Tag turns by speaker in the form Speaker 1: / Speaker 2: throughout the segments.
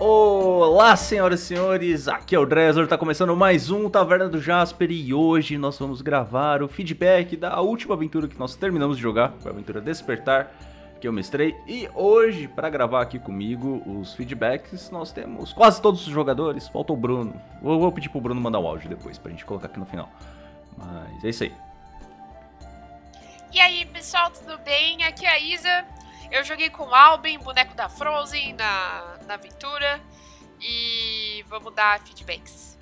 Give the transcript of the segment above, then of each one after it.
Speaker 1: Olá, senhoras e senhores, aqui é o Dresler, tá começando mais um Taverna do Jasper e hoje nós vamos gravar o feedback da última aventura que nós terminamos de jogar, foi a aventura Despertar, que eu mestrei. E hoje, para gravar aqui comigo os feedbacks, nós temos quase todos os jogadores, falta o Bruno. Vou, vou pedir pro Bruno mandar o áudio depois, pra gente colocar aqui no final. Mas é isso aí.
Speaker 2: E aí, pessoal, tudo bem? Aqui é a Isa. Eu joguei com o Albin, boneco da Frozen, na, na aventura. E vamos dar feedbacks.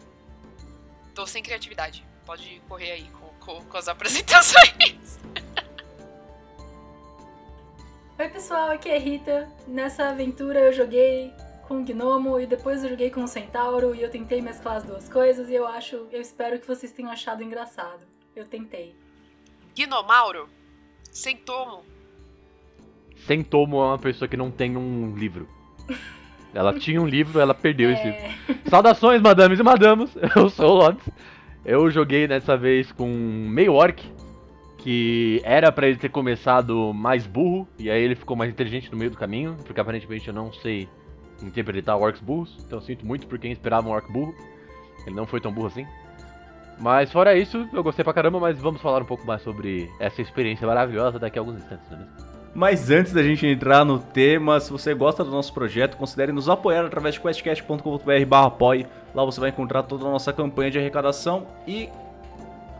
Speaker 2: Tô sem criatividade. Pode correr aí com, com, com as apresentações.
Speaker 3: Oi pessoal, aqui é Rita. Nessa aventura eu joguei com o Gnomo e depois eu joguei com o Centauro e eu tentei mesclar as duas coisas e eu acho, eu espero que vocês tenham achado engraçado. Eu tentei.
Speaker 2: Gnomauro, Sentomo,
Speaker 4: Sentomo é uma pessoa que não tem um livro. Ela tinha um livro, ela perdeu esse livro.
Speaker 3: É,
Speaker 4: Saudações, madames e madames. Eu sou o Lotz. Eu joguei dessa vez com meio orc, que era pra ele ter começado mais burro, e aí ele ficou mais inteligente no meio do caminho, porque aparentemente eu não sei interpretar orcs burros, então eu sinto muito por quem esperava um orc burro. Ele não foi tão burro assim. Mas fora isso, eu gostei pra caramba, mas vamos falar um pouco mais sobre essa experiência maravilhosa daqui a alguns instantes, não é mesmo?
Speaker 1: Mas antes da gente entrar no tema, se você gosta do nosso projeto, considere nos apoiar através de questcast.com.br. Lá você vai encontrar toda a nossa campanha de arrecadação e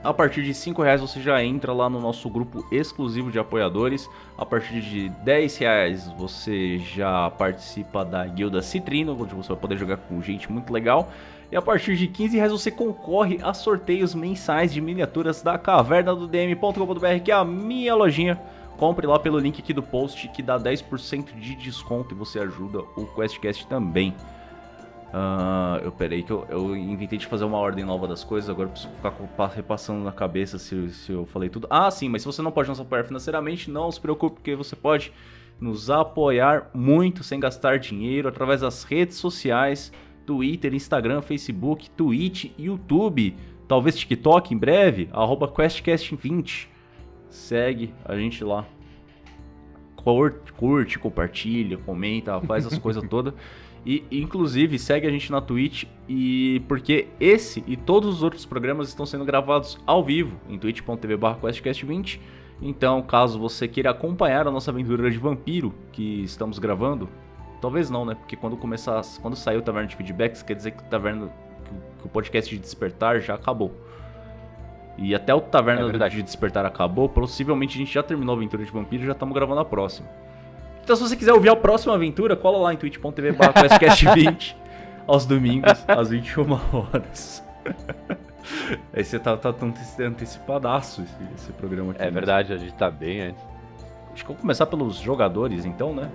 Speaker 1: a partir de 5 reais você já entra lá no nosso grupo exclusivo de apoiadores. A partir de 10 reais você já participa da Guilda Citrino, onde você vai poder jogar com gente muito legal. E a partir de 15 reais você concorre a sorteios mensais de miniaturas da caverna do DM.com.br, que é a minha lojinha. Compre lá pelo link aqui do post que dá 10% de desconto e você ajuda o QuestCast também. Ah, eu peraí que eu, eu inventei de fazer uma ordem nova das coisas, agora preciso ficar repassando na cabeça se, se eu falei tudo. Ah, sim, mas se você não pode nos apoiar financeiramente, não se preocupe, porque você pode nos apoiar muito sem gastar dinheiro através das redes sociais, Twitter, Instagram, Facebook, Twitch, YouTube, talvez TikTok em breve, arroba QuestCast20. Segue a gente lá. Curte, curte, compartilha, comenta, faz as coisas todas. E inclusive segue a gente na Twitch e porque esse e todos os outros programas estão sendo gravados ao vivo em twitch.tv/questcast20. Então, caso você queira acompanhar a nossa aventura de vampiro que estamos gravando, talvez não, né? Porque quando começar, quando sair o Taverna de Feedbacks, quer dizer que o Taverna que o podcast de Despertar já acabou. E até o Taverna
Speaker 4: É
Speaker 1: de Despertar acabou, possivelmente a gente já terminou a aventura de vampiro e já estamos gravando a próxima. Então, se você quiser ouvir a próxima aventura, cola lá em twitch.tv questcast20 aos domingos, às 21 horas. Aí você tá, tá tão ante- antecipadaço esse, esse programa aqui.
Speaker 4: É
Speaker 1: né?
Speaker 4: verdade, a gente tá bem antes.
Speaker 1: Acho que eu vou começar pelos jogadores, então, né?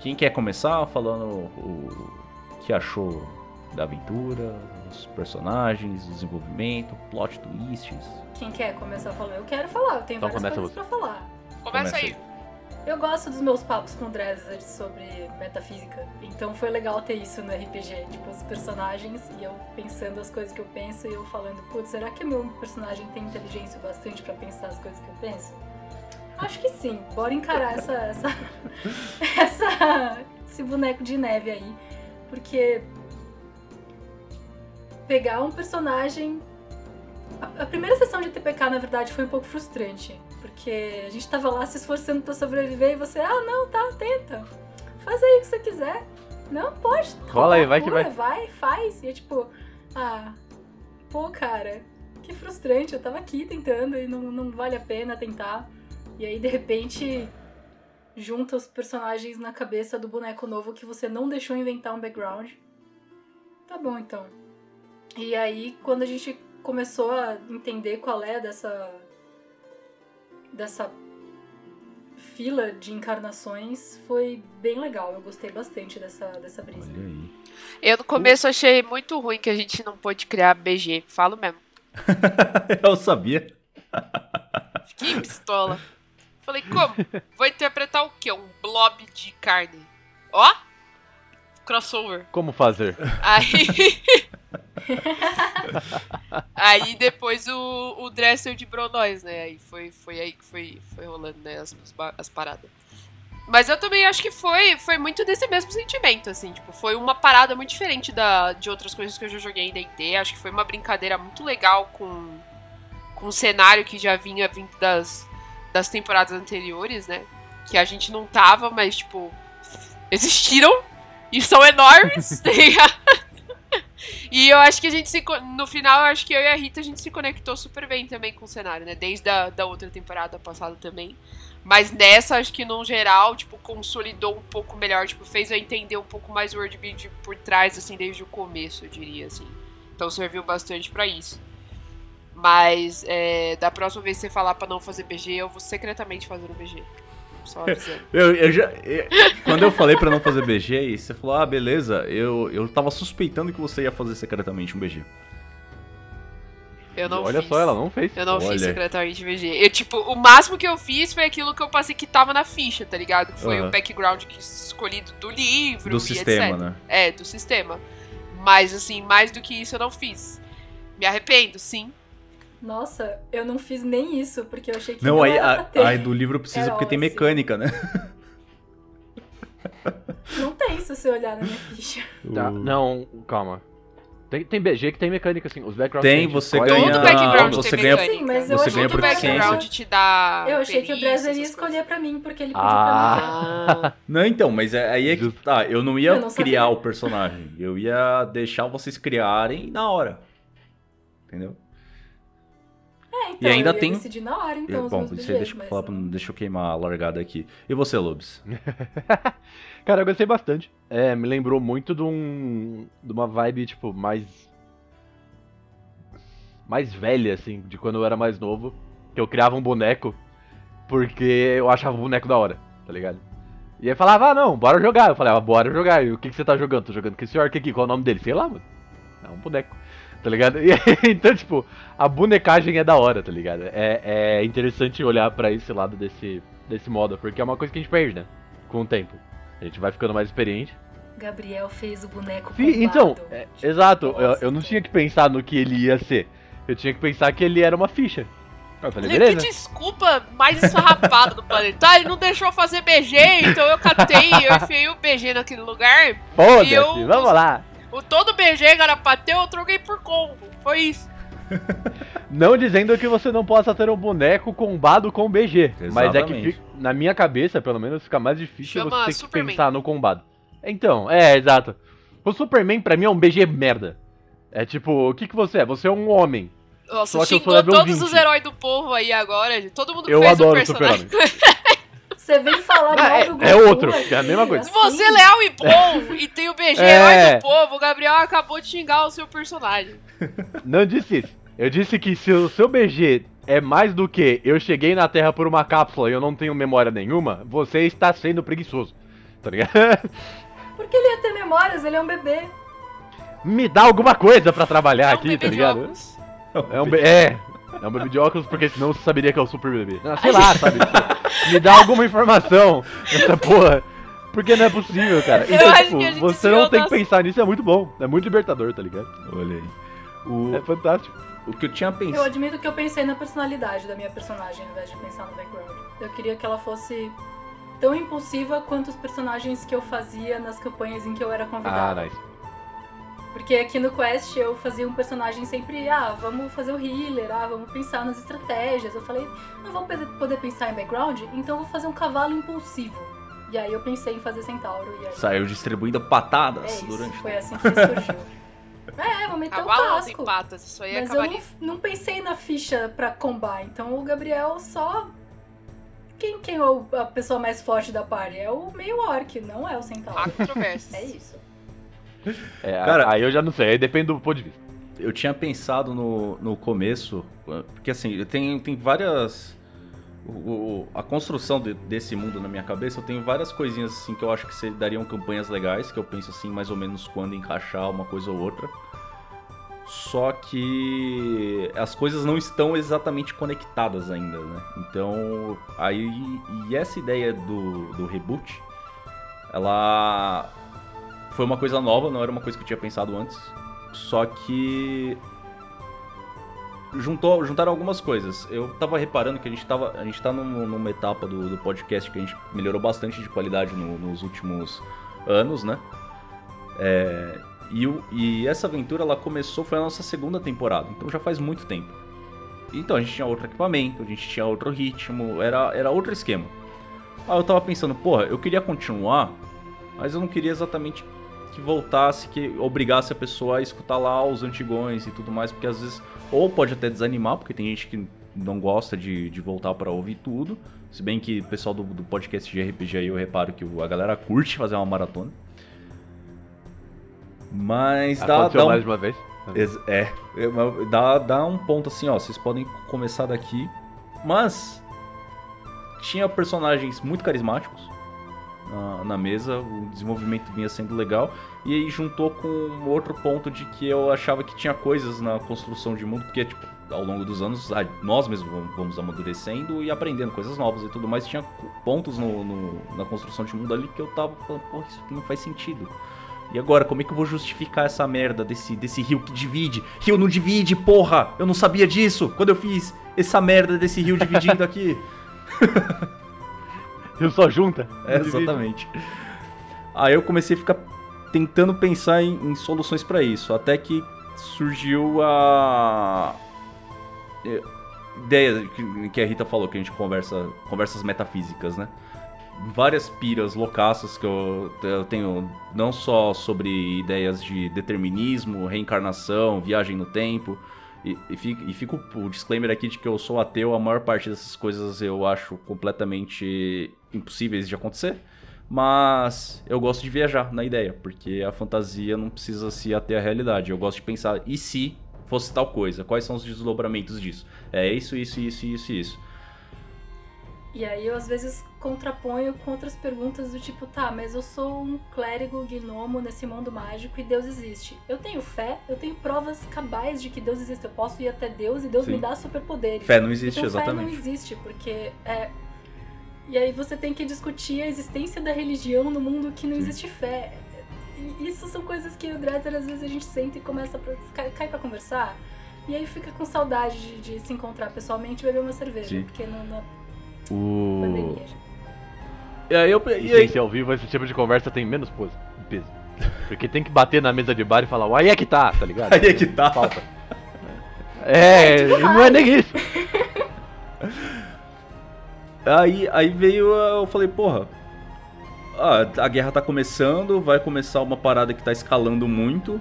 Speaker 1: Quem quer começar falando o que achou da aventura, os personagens, desenvolvimento, plot twists?
Speaker 3: quem quer começar falando? Eu quero falar, eu tenho
Speaker 4: Então
Speaker 3: várias coisas
Speaker 4: você.
Speaker 3: pra falar.
Speaker 2: Começa
Speaker 1: Começa
Speaker 2: aí.
Speaker 3: Eu gosto dos meus papos com o Dresler sobre metafísica, então foi legal ter isso no RPG, tipo, os personagens e eu pensando as coisas que eu penso e eu falando, putz, será que meu personagem tem inteligência o bastante pra pensar as coisas que eu penso? Acho que sim, bora encarar essa, essa, essa- esse boneco de neve aí, porque pegar um personagem a, primeira sessão de TPK, na verdade, foi um pouco frustrante. Porque a gente tava lá se esforçando pra sobreviver e você, ah, não, tá, tenta. Faz aí o que você quiser. Não, pode.
Speaker 4: Rola aí, vai que vai.
Speaker 3: Vai, faz. E é tipo, ah, pô, cara, que frustrante. Eu tava aqui tentando e não, não vale a pena tentar. E aí, de repente, junta os personagens na cabeça do boneco novo que você não deixou inventar um background. Tá bom, então. E aí, quando a gente começou a entender qual é dessa dessa fila de encarnações, foi bem legal. Eu gostei bastante dessa, dessa brisa.
Speaker 1: Olha aí.
Speaker 2: Eu no começo achei muito ruim que a gente não pôde criar BG. Falo mesmo.
Speaker 1: eu sabia.
Speaker 2: Fiquei pistola. Falei, como? Vou interpretar o quê? Um blob de carne. Ó! Crossover.
Speaker 4: Como fazer?
Speaker 2: Aí. aí depois o, o Dresser de Bronóis, né? Aí foi, foi aí que foi, foi rolando né, as, as paradas. Mas eu também acho que foi, foi muito desse mesmo sentimento, assim, tipo, foi uma parada muito diferente da, de outras coisas que eu já joguei em D&D, acho que foi uma brincadeira muito legal com, com o cenário que já vinha vindo das, das temporadas anteriores, né, que a gente não tava, mas, tipo, existiram e são enormes, tá? E eu acho que a gente se. No final, eu acho que eu e a Rita a gente se conectou super bem também com o cenário, né? Desde a da outra temporada passada também. Mas nessa, acho que no geral, tipo, consolidou um pouco melhor, tipo, fez eu entender um pouco mais o worldbuilding por trás, assim, desde o começo, eu diria, assim. Então serviu bastante para isso. Mas é, da próxima vez que você falar pra não fazer BG, eu vou secretamente fazer o BG. Só avisando.
Speaker 1: Eu, eu já, eu- quando eu falei pra não fazer BG, e você falou, ah, beleza, eu, eu tava suspeitando que você ia fazer secretamente um BG.
Speaker 2: Eu não
Speaker 4: Olha
Speaker 2: fiz.
Speaker 4: só, ela não fez.
Speaker 2: Eu não fiz
Speaker 1: Olha.
Speaker 2: secretamente BG. Eu, tipo, o máximo que eu fiz foi aquilo que eu passei que tava na ficha, tá ligado? Que foi
Speaker 1: Aham.
Speaker 2: o background que escolhido do livro
Speaker 1: Do
Speaker 2: e
Speaker 1: sistema,
Speaker 2: etc.
Speaker 1: né?
Speaker 2: É, do sistema. Mas, assim, mais do que isso eu não fiz. Me arrependo, sim.
Speaker 3: Nossa, eu não fiz nem isso, porque eu achei que não,
Speaker 1: Não, aí,
Speaker 3: era
Speaker 1: a,
Speaker 3: pra ter.
Speaker 1: aí do livro precisa porque tem mecânica, né?
Speaker 3: Não tem se você olhar na minha ficha.
Speaker 4: Tá, Não, calma. Tem, tem BG que tem mecânica, assim. Os backgrounds
Speaker 1: Tem,
Speaker 4: gente
Speaker 1: você
Speaker 4: escolhe-
Speaker 1: ganha-
Speaker 2: Todo background
Speaker 1: você
Speaker 2: tem
Speaker 1: ganha-
Speaker 2: mecânica.
Speaker 3: Sim, mas eu
Speaker 1: Você ganha
Speaker 3: que
Speaker 2: Todo
Speaker 3: o
Speaker 1: por
Speaker 2: background te dá
Speaker 3: Eu achei que o Dresden ia escolher
Speaker 2: coisas.
Speaker 3: pra mim, porque ele pediu
Speaker 4: Ah.
Speaker 3: pra mim.
Speaker 1: Não, então, mas é- aí é que tá. Eu não ia
Speaker 3: Eu não
Speaker 1: criar
Speaker 3: sabia.
Speaker 1: o personagem. Eu ia deixar vocês criarem na hora. Entendeu?
Speaker 3: É, então,
Speaker 1: E ainda
Speaker 3: eu ia
Speaker 1: tem-
Speaker 3: decidir na hora, então,
Speaker 1: Eu-
Speaker 3: os
Speaker 1: bom, isso aí deixa eu
Speaker 3: mas
Speaker 1: falar, deixa eu queimar a largada aqui. E você, Lobes?
Speaker 4: Cara, eu gostei bastante. É, me lembrou muito de um. de uma vibe, tipo, mais. mais velha, assim, de quando eu era mais novo. Que eu criava um boneco porque eu achava o boneco da hora, tá ligado? E aí falava, ah não, bora jogar. Eu falava, bora jogar. E o que, que você tá jogando? Tô jogando com esse orc aqui, qual é o nome dele? Sei lá, mano. É um boneco. Tá ligado? E então, tipo, a bonecagem é da hora, tá ligado? É, é interessante olhar pra esse lado desse, desse modo, porque é uma coisa que a gente perde, né? Com o tempo. A gente vai ficando mais experiente.
Speaker 3: Gabriel fez o boneco
Speaker 4: Sim,
Speaker 3: bombado.
Speaker 4: então, é,
Speaker 3: Tipo,
Speaker 4: exato. Eu, eu não tinha que pensar no que ele ia ser. Eu tinha que pensar que ele era uma ficha. Eu falei,
Speaker 2: Que
Speaker 4: beleza.
Speaker 2: desculpa mais esfarrapada do planeta. Ah, ele não deixou fazer BG, então eu catei, eu enfiei o BG naquele lugar.
Speaker 4: Foda-se, vamos lá.
Speaker 2: O todo BG que era pra ter, eu troquei por combo. Foi isso.
Speaker 4: Não dizendo que você não possa ter um boneco combado com BG. Mas é que
Speaker 1: Exatamente.
Speaker 4: na minha cabeça, pelo menos, fica mais difícil
Speaker 2: Chama
Speaker 4: você ter que pensar no combado. Então, é, exato. O Superman pra mim é um BG merda. É tipo, o que, que você é? Você é um homem.
Speaker 2: Nossa,
Speaker 4: Só que eu sou
Speaker 2: xingou todos
Speaker 4: 20.
Speaker 2: os heróis do povo aí agora. Todo mundo que
Speaker 4: Eu
Speaker 2: fez
Speaker 4: adoro
Speaker 2: o
Speaker 4: o Super-Homem.
Speaker 3: Você vem falar mal
Speaker 4: é-
Speaker 3: do Goku
Speaker 4: é outro,
Speaker 3: aqui,
Speaker 4: é a mesma coisa.
Speaker 2: Se você é leal e bom e tem o BG
Speaker 4: É.
Speaker 2: herói do povo, o Gabriel acabou de xingar o seu personagem.
Speaker 4: Não disse isso. Eu disse que se o seu BG é mais do que eu cheguei na Terra por uma cápsula e eu não tenho memória nenhuma, você está sendo preguiçoso. Tá ligado?
Speaker 3: Porque ele ia ter memórias, ele é um bebê.
Speaker 4: Me dá alguma coisa pra trabalhar
Speaker 2: É um
Speaker 4: aqui,
Speaker 2: bebê
Speaker 4: tá ligado? É um, be- é, é um bebê de óculos, porque senão você saberia que é o super bebê. Ah, sei lá, sabe? Me dá alguma informação nessa porra. Porque não é possível, cara.
Speaker 2: Eu
Speaker 4: Então,
Speaker 2: acho
Speaker 4: tipo,
Speaker 2: que a gente
Speaker 4: você não tem que pensar nisso, é muito bom. É muito libertador, tá ligado?
Speaker 1: Olha aí. O,
Speaker 4: É fantástico.
Speaker 1: o que eu tinha
Speaker 3: Eu
Speaker 1: pensado.
Speaker 3: admito que eu pensei na personalidade da minha personagem ao invés de pensar no background. Eu queria que ela fosse tão impulsiva quanto os personagens que eu fazia nas campanhas em que eu era
Speaker 4: Ah,
Speaker 3: convidada.
Speaker 4: nice.
Speaker 3: Porque aqui no Quest eu fazia um personagem sempre, ah, vamos fazer o healer, ah, vamos pensar nas estratégias. Eu falei, não vou poder- pensar em background, então eu vou fazer um cavalo impulsivo. E aí eu pensei em fazer centauro e aí.
Speaker 1: Saiu distribuindo
Speaker 3: É
Speaker 1: patadas
Speaker 3: isso,
Speaker 1: durante.
Speaker 3: foi assim que surgiu. é, vou meter o
Speaker 2: Cavalo não tem
Speaker 3: casco.
Speaker 2: patas, isso aí é
Speaker 3: Mas eu não, não pensei na ficha pra combar, então o Gabriel só. Quem, quem é o- a pessoa mais forte da party? É o meio orc, não é o centauro.
Speaker 2: Há controvérsias.
Speaker 3: É isso.
Speaker 4: É,
Speaker 1: Cara-
Speaker 4: aí eu já não sei, aí depende do ponto de vista.
Speaker 1: Eu tinha pensado no, no começo, porque assim, tem, tem várias. o- a construção de- desse mundo na minha cabeça, eu tenho várias coisinhas assim que eu acho que se- dariam campanhas legais, que eu penso assim, mais ou menos quando encaixar uma coisa ou outra. Só que as coisas não estão exatamente conectadas ainda, né? Então, aí. E essa ideia do, do reboot, ela foi uma coisa nova, não era uma coisa que eu tinha pensado antes. Só que juntou, juntaram algumas coisas. Eu tava reparando que a gente, tava, a gente tá num, numa etapa do, do podcast que a gente melhorou bastante de qualidade no- nos últimos anos, né? É, e, o- e essa aventura ela começou, foi a nossa segunda temporada, então já faz muito tempo. Então a gente tinha outro equipamento, a gente tinha outro ritmo, era, era outro esquema. Aí eu tava pensando, porra, eu queria continuar, mas eu não queria exatamente que voltasse, que obrigasse a pessoa a escutar lá os antigões e tudo mais, porque às vezes, ou pode até desanimar, porque tem gente que não gosta de, de voltar pra ouvir tudo. Se bem que o pessoal do, do podcast de RPG aí eu reparo que a galera curte fazer uma maratona. Mas dá, dá um,
Speaker 4: mais uma vez.
Speaker 1: É, dá, dá um ponto assim, ó. Vocês podem começar daqui. Mas tinha personagens muito carismáticos na, mesa, o desenvolvimento vinha sendo legal. E aí juntou com outro ponto de que eu achava que tinha coisas na construção de mundo, porque, tipo, ao longo dos anos, nós mesmos vamos- amadurecendo e aprendendo coisas novas e tudo mais. Tinha pontos no, no- na construção de mundo ali que eu tava falando, pô, isso aqui não faz sentido. E agora, como é que eu vou justificar essa merda desse, desse rio que divide? Rio não divide, porra! Eu não sabia disso quando eu fiz essa merda desse rio dividindo aqui.
Speaker 4: Rio só junta.
Speaker 1: É, exatamente. Aí eu comecei a ficar tentando pensar em, em soluções pra isso, até que surgiu a é, ideia que, que a Rita falou, que a gente conversa, conversas metafísicas, né? Várias piras loucaças que eu, eu tenho, não só sobre ideias de determinismo, reencarnação, viagem no tempo, e, e, fica, e fica o disclaimer aqui de que eu sou ateu, a maior parte dessas coisas eu acho completamente impossíveis de acontecer. Mas eu gosto de viajar na ideia, porque a fantasia não precisa se ater à realidade. Eu gosto de pensar, e se fosse tal coisa? Quais são os desdobramentos disso? É isso, isso, isso, isso, isso.
Speaker 3: E aí eu às vezes contraponho com outras perguntas do tipo, tá, mas eu sou um clérigo gnomo nesse mundo mágico e Deus existe. Eu tenho fé, eu tenho provas cabais de que Deus existe. Eu posso ir até Deus e Deus
Speaker 1: Sim.
Speaker 3: me dá superpoderes.
Speaker 1: Fé não existe,
Speaker 3: então, fé não
Speaker 1: exatamente.
Speaker 3: existe, porque é. E aí você tem que discutir a existência da religião no mundo que não
Speaker 1: Sim.
Speaker 3: existe fé. E isso são coisas que o Dresser às vezes a gente senta e começa pra. cai, cai pra conversar. E aí fica com saudade de, de se encontrar pessoalmente e beber uma cerveja.
Speaker 1: Sim.
Speaker 3: Porque não, na
Speaker 1: O...
Speaker 3: pandemia.
Speaker 1: E aí eu.
Speaker 4: E
Speaker 1: E aí,
Speaker 4: ser ao vivo, esse tipo de conversa tem menos peso. Porque tem que bater na mesa de bar e falar, aí é que tá, tá ligado?
Speaker 1: Aí é que tá.
Speaker 4: Falta. É,
Speaker 3: tipo,
Speaker 4: e não é nem isso.
Speaker 1: Aí, aí veio, eu falei, porra, ah, a guerra tá começando, vai começar uma parada que tá escalando muito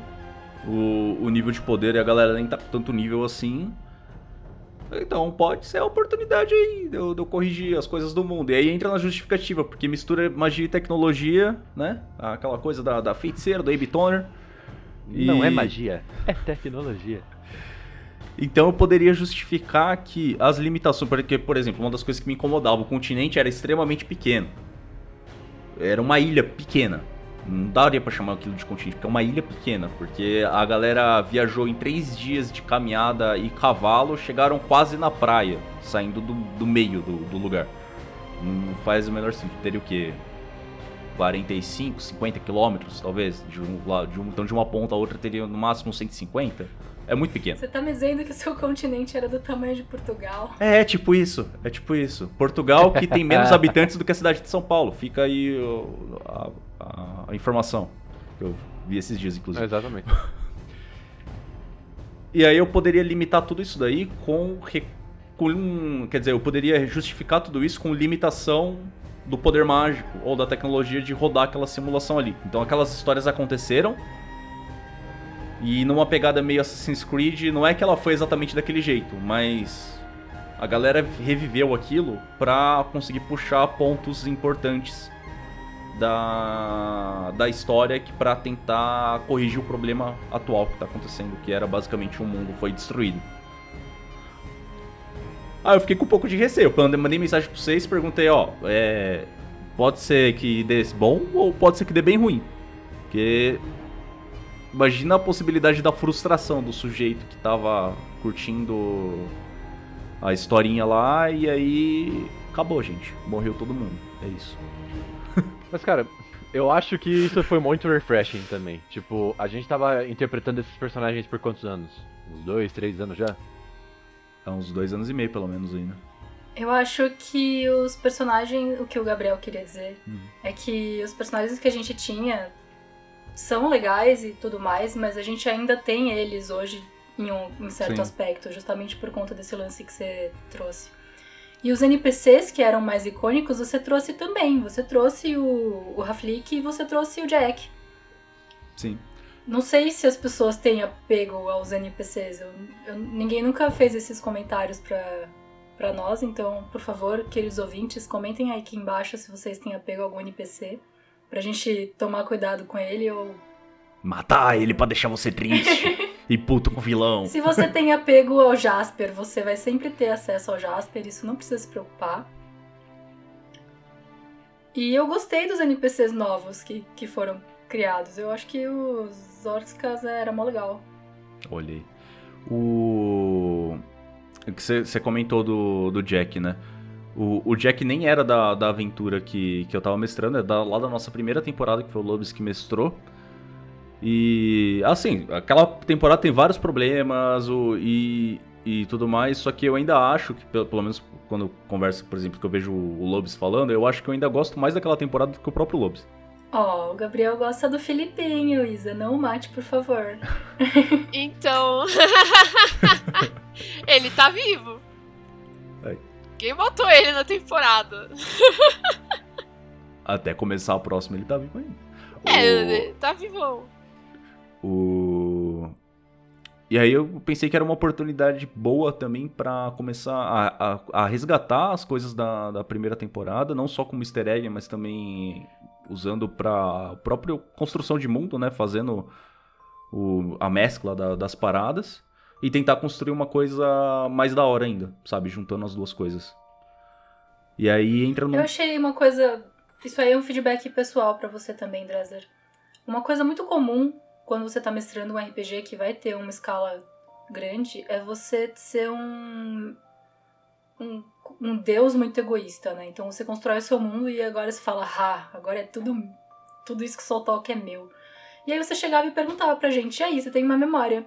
Speaker 1: o, o nível de poder e a galera nem tá com tanto nível assim. Então pode ser a oportunidade aí de eu, de eu corrigir as coisas do mundo. E aí entra na justificativa, porque mistura magia e tecnologia, né? Aquela coisa da, da feiticeira, do Abe Toner. E-
Speaker 4: Não é magia, é tecnologia.
Speaker 1: Então eu poderia justificar que as limitações, porque, por exemplo, uma das coisas que me incomodava, o continente era extremamente pequeno. Era uma ilha pequena. Não daria pra chamar aquilo de continente, porque é uma ilha pequena. Porque a galera viajou em três dias de caminhada e cavalo, chegaram quase na praia, saindo do, do meio do, do lugar. Não faz o menor sentido. Teria o quê? 45, 50 quilômetros, talvez? De um, lado- de um, então de uma ponta a outra teria no máximo 150. É muito pequeno.
Speaker 3: Você tá me dizendo que o seu continente era do tamanho de Portugal?
Speaker 1: É, é tipo isso, é tipo isso. Portugal que tem menos habitantes do que a cidade de São Paulo. Fica aí a, a- a informação que eu vi esses dias, inclusive.
Speaker 4: Exatamente.
Speaker 1: E aí eu poderia limitar tudo isso daí com, com- Quer dizer, eu poderia justificar tudo isso com limitação do poder mágico ou da tecnologia de rodar aquela simulação ali. Então aquelas histórias aconteceram. E numa pegada meio Assassin's Creed, não é que ela foi exatamente daquele jeito, mas a galera reviveu aquilo pra conseguir puxar pontos importantes da, da história que para tentar corrigir o problema atual que tá acontecendo, que era basicamente o mundo foi destruído. Ah, eu fiquei com um pouco de receio. Eu mandei mensagem pra vocês, perguntei, ó, é, pode ser que dê bom ou pode ser que dê bem ruim. Porque imagina a possibilidade da frustração do sujeito que tava curtindo a historinha lá e aí acabou, gente. Morreu todo mundo. É isso.
Speaker 4: Mas, cara, eu acho que isso foi muito refreshing também. Tipo, a gente tava interpretando esses personagens por quantos anos? Uns dois, três anos já?
Speaker 1: Há uns dois anos e meio, pelo menos, ainda.
Speaker 3: Eu acho que os personagens. O que o Gabriel queria dizer
Speaker 1: Uhum.
Speaker 3: é que os personagens que a gente tinha são legais e tudo mais, mas a gente ainda tem eles hoje em um em certo
Speaker 1: Sim.
Speaker 3: aspecto, justamente por conta desse lance que você trouxe. E os NPCs que eram mais icônicos, você trouxe também. Você trouxe o, o Raflik e você trouxe o Jack.
Speaker 1: Sim.
Speaker 3: Não sei se as pessoas têm apego aos NPCs. Eu- eu- ninguém nunca fez esses comentários pra, pra nós, então, por favor, queridos ouvintes, comentem aí aqui embaixo se vocês têm apego a algum NPC. Pra gente tomar cuidado com ele ou.
Speaker 1: Matar ele pra deixar você triste. e puto com o vilão.
Speaker 3: Se você tem apego ao Jasper, você vai sempre ter acesso ao Jasper, isso não precisa se preocupar. E eu gostei dos NPCs novos que, que foram criados. Eu acho que os Orcskas era mó legal.
Speaker 1: Olhei. O. Você comentou do, do Jack, né? O, o Jack nem era da, da aventura que, que eu tava mestrando, é da, lá da nossa primeira temporada, que foi o Lobis que mestrou. E. Assim, aquela temporada tem vários problemas o, e, e tudo mais, só que eu ainda acho que, pelo, pelo menos quando eu converso, por exemplo, que eu vejo o Lobis falando, eu acho que eu ainda gosto mais daquela temporada do que o próprio Lobis.
Speaker 3: Ó, o Gabriel gosta do Filipinho, Isa. Não o mate, por favor.
Speaker 2: Então. ele tá vivo.
Speaker 1: Ai.
Speaker 2: Quem matou ele na temporada?
Speaker 1: Até começar a próxima, ele tá vivo ainda.
Speaker 2: É,
Speaker 1: O-
Speaker 2: tá vivo.
Speaker 1: O... E aí eu pensei que era uma oportunidade boa também pra começar a, a, a resgatar as coisas da, da primeira temporada, não só como easter egg, mas também usando pra própria construção de mundo, né? Fazendo o, a mescla da- das paradas e tentar construir uma coisa mais da hora ainda, sabe? Juntando as duas coisas. E aí entra no.
Speaker 3: Eu achei uma coisa. Isso aí é um feedback pessoal pra você também, Dresser. Uma coisa muito comum quando você tá mestrando um RPG que vai ter uma escala grande é você ser um. um, um deus muito egoísta, né? Então você constrói o seu mundo e agora você fala, ah, agora é tudo. Tudo isso que só toca é meu. E aí você chegava e perguntava pra gente, e aí, você tem uma memória?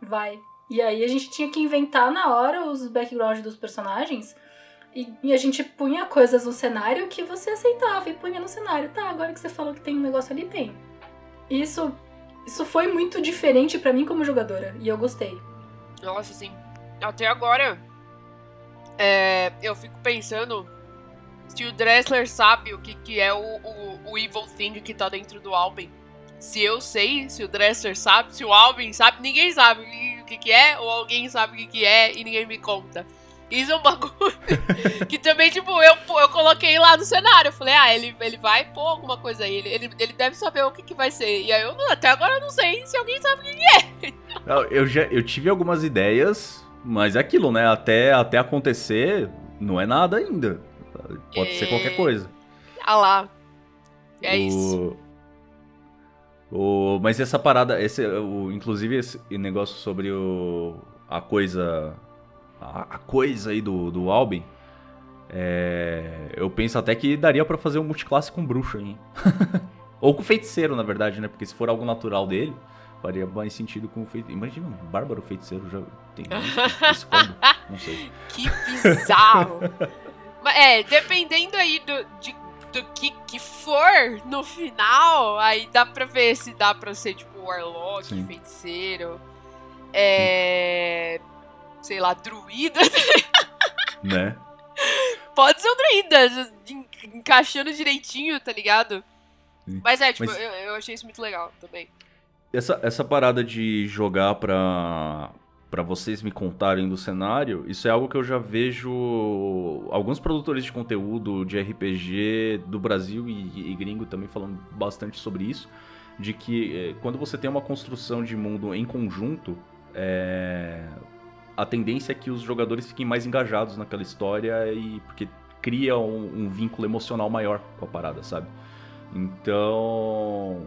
Speaker 3: Vai. E aí a gente tinha que inventar na hora os backgrounds dos personagens. E, e a gente punha coisas no cenário que você aceitava e punha no cenário. Tá, agora que você falou que tem um negócio ali, tem. Isso, isso foi muito diferente pra mim como jogadora. E eu gostei.
Speaker 2: Nossa, assim. Até agora. é, eu fico pensando se o Dressler sabe o que, que é o, o, o Evil Thing que tá dentro do Albin. Se eu sei, se o Dressler sabe, se o Albin sabe, ninguém sabe o que, que é, ou alguém sabe o que, que é e ninguém me conta. Isso é um bagulho que também, tipo, eu, eu coloquei lá no cenário. Eu falei, ah, ele, ele vai pôr alguma coisa aí. Ele, ele, ele deve saber o que, que vai ser. E aí eu não- até agora eu não sei se alguém sabe o que é.
Speaker 1: Não, Eu, já, eu tive algumas ideias, mas é aquilo, né? Até, até acontecer, não é nada ainda. Pode ser
Speaker 2: É.
Speaker 1: qualquer coisa.
Speaker 2: Ah lá. É
Speaker 1: O-
Speaker 2: isso.
Speaker 1: O, mas essa parada, esse, o, inclusive esse negócio sobre o, a coisa. A, a coisa aí do, do Albin. é, eu penso até que daria pra fazer um multiclasse com bruxo, hein? Ou com feiticeiro, na verdade, né? Porque se for algo natural dele, faria mais sentido com o feiticeiro. Imagina, um bárbaro feiticeiro já tem isso, esse combo. Não sei.
Speaker 2: Que bizarro. Mas, é, dependendo aí do, de, do que, que for no final, aí dá pra ver se dá pra ser tipo Warlock,
Speaker 1: Sim.
Speaker 2: feiticeiro, é. Sei lá, druida.
Speaker 1: Né?
Speaker 2: Pode ser um druida, en- encaixando direitinho, tá ligado?
Speaker 1: Sim.
Speaker 2: Mas é, tipo,
Speaker 1: Mas-
Speaker 2: Eu, eu achei isso muito legal também.
Speaker 1: Essa, essa parada de jogar pra, pra vocês me contarem do cenário, isso é algo que eu já vejo alguns produtores de conteúdo de RPG do Brasil e, e gringo também falando bastante sobre isso. De que eh, quando você tem uma construção de mundo em conjunto, é, a tendência é que os jogadores fiquem mais engajados naquela história e porque cria um, um vínculo emocional maior com a parada, sabe? Então,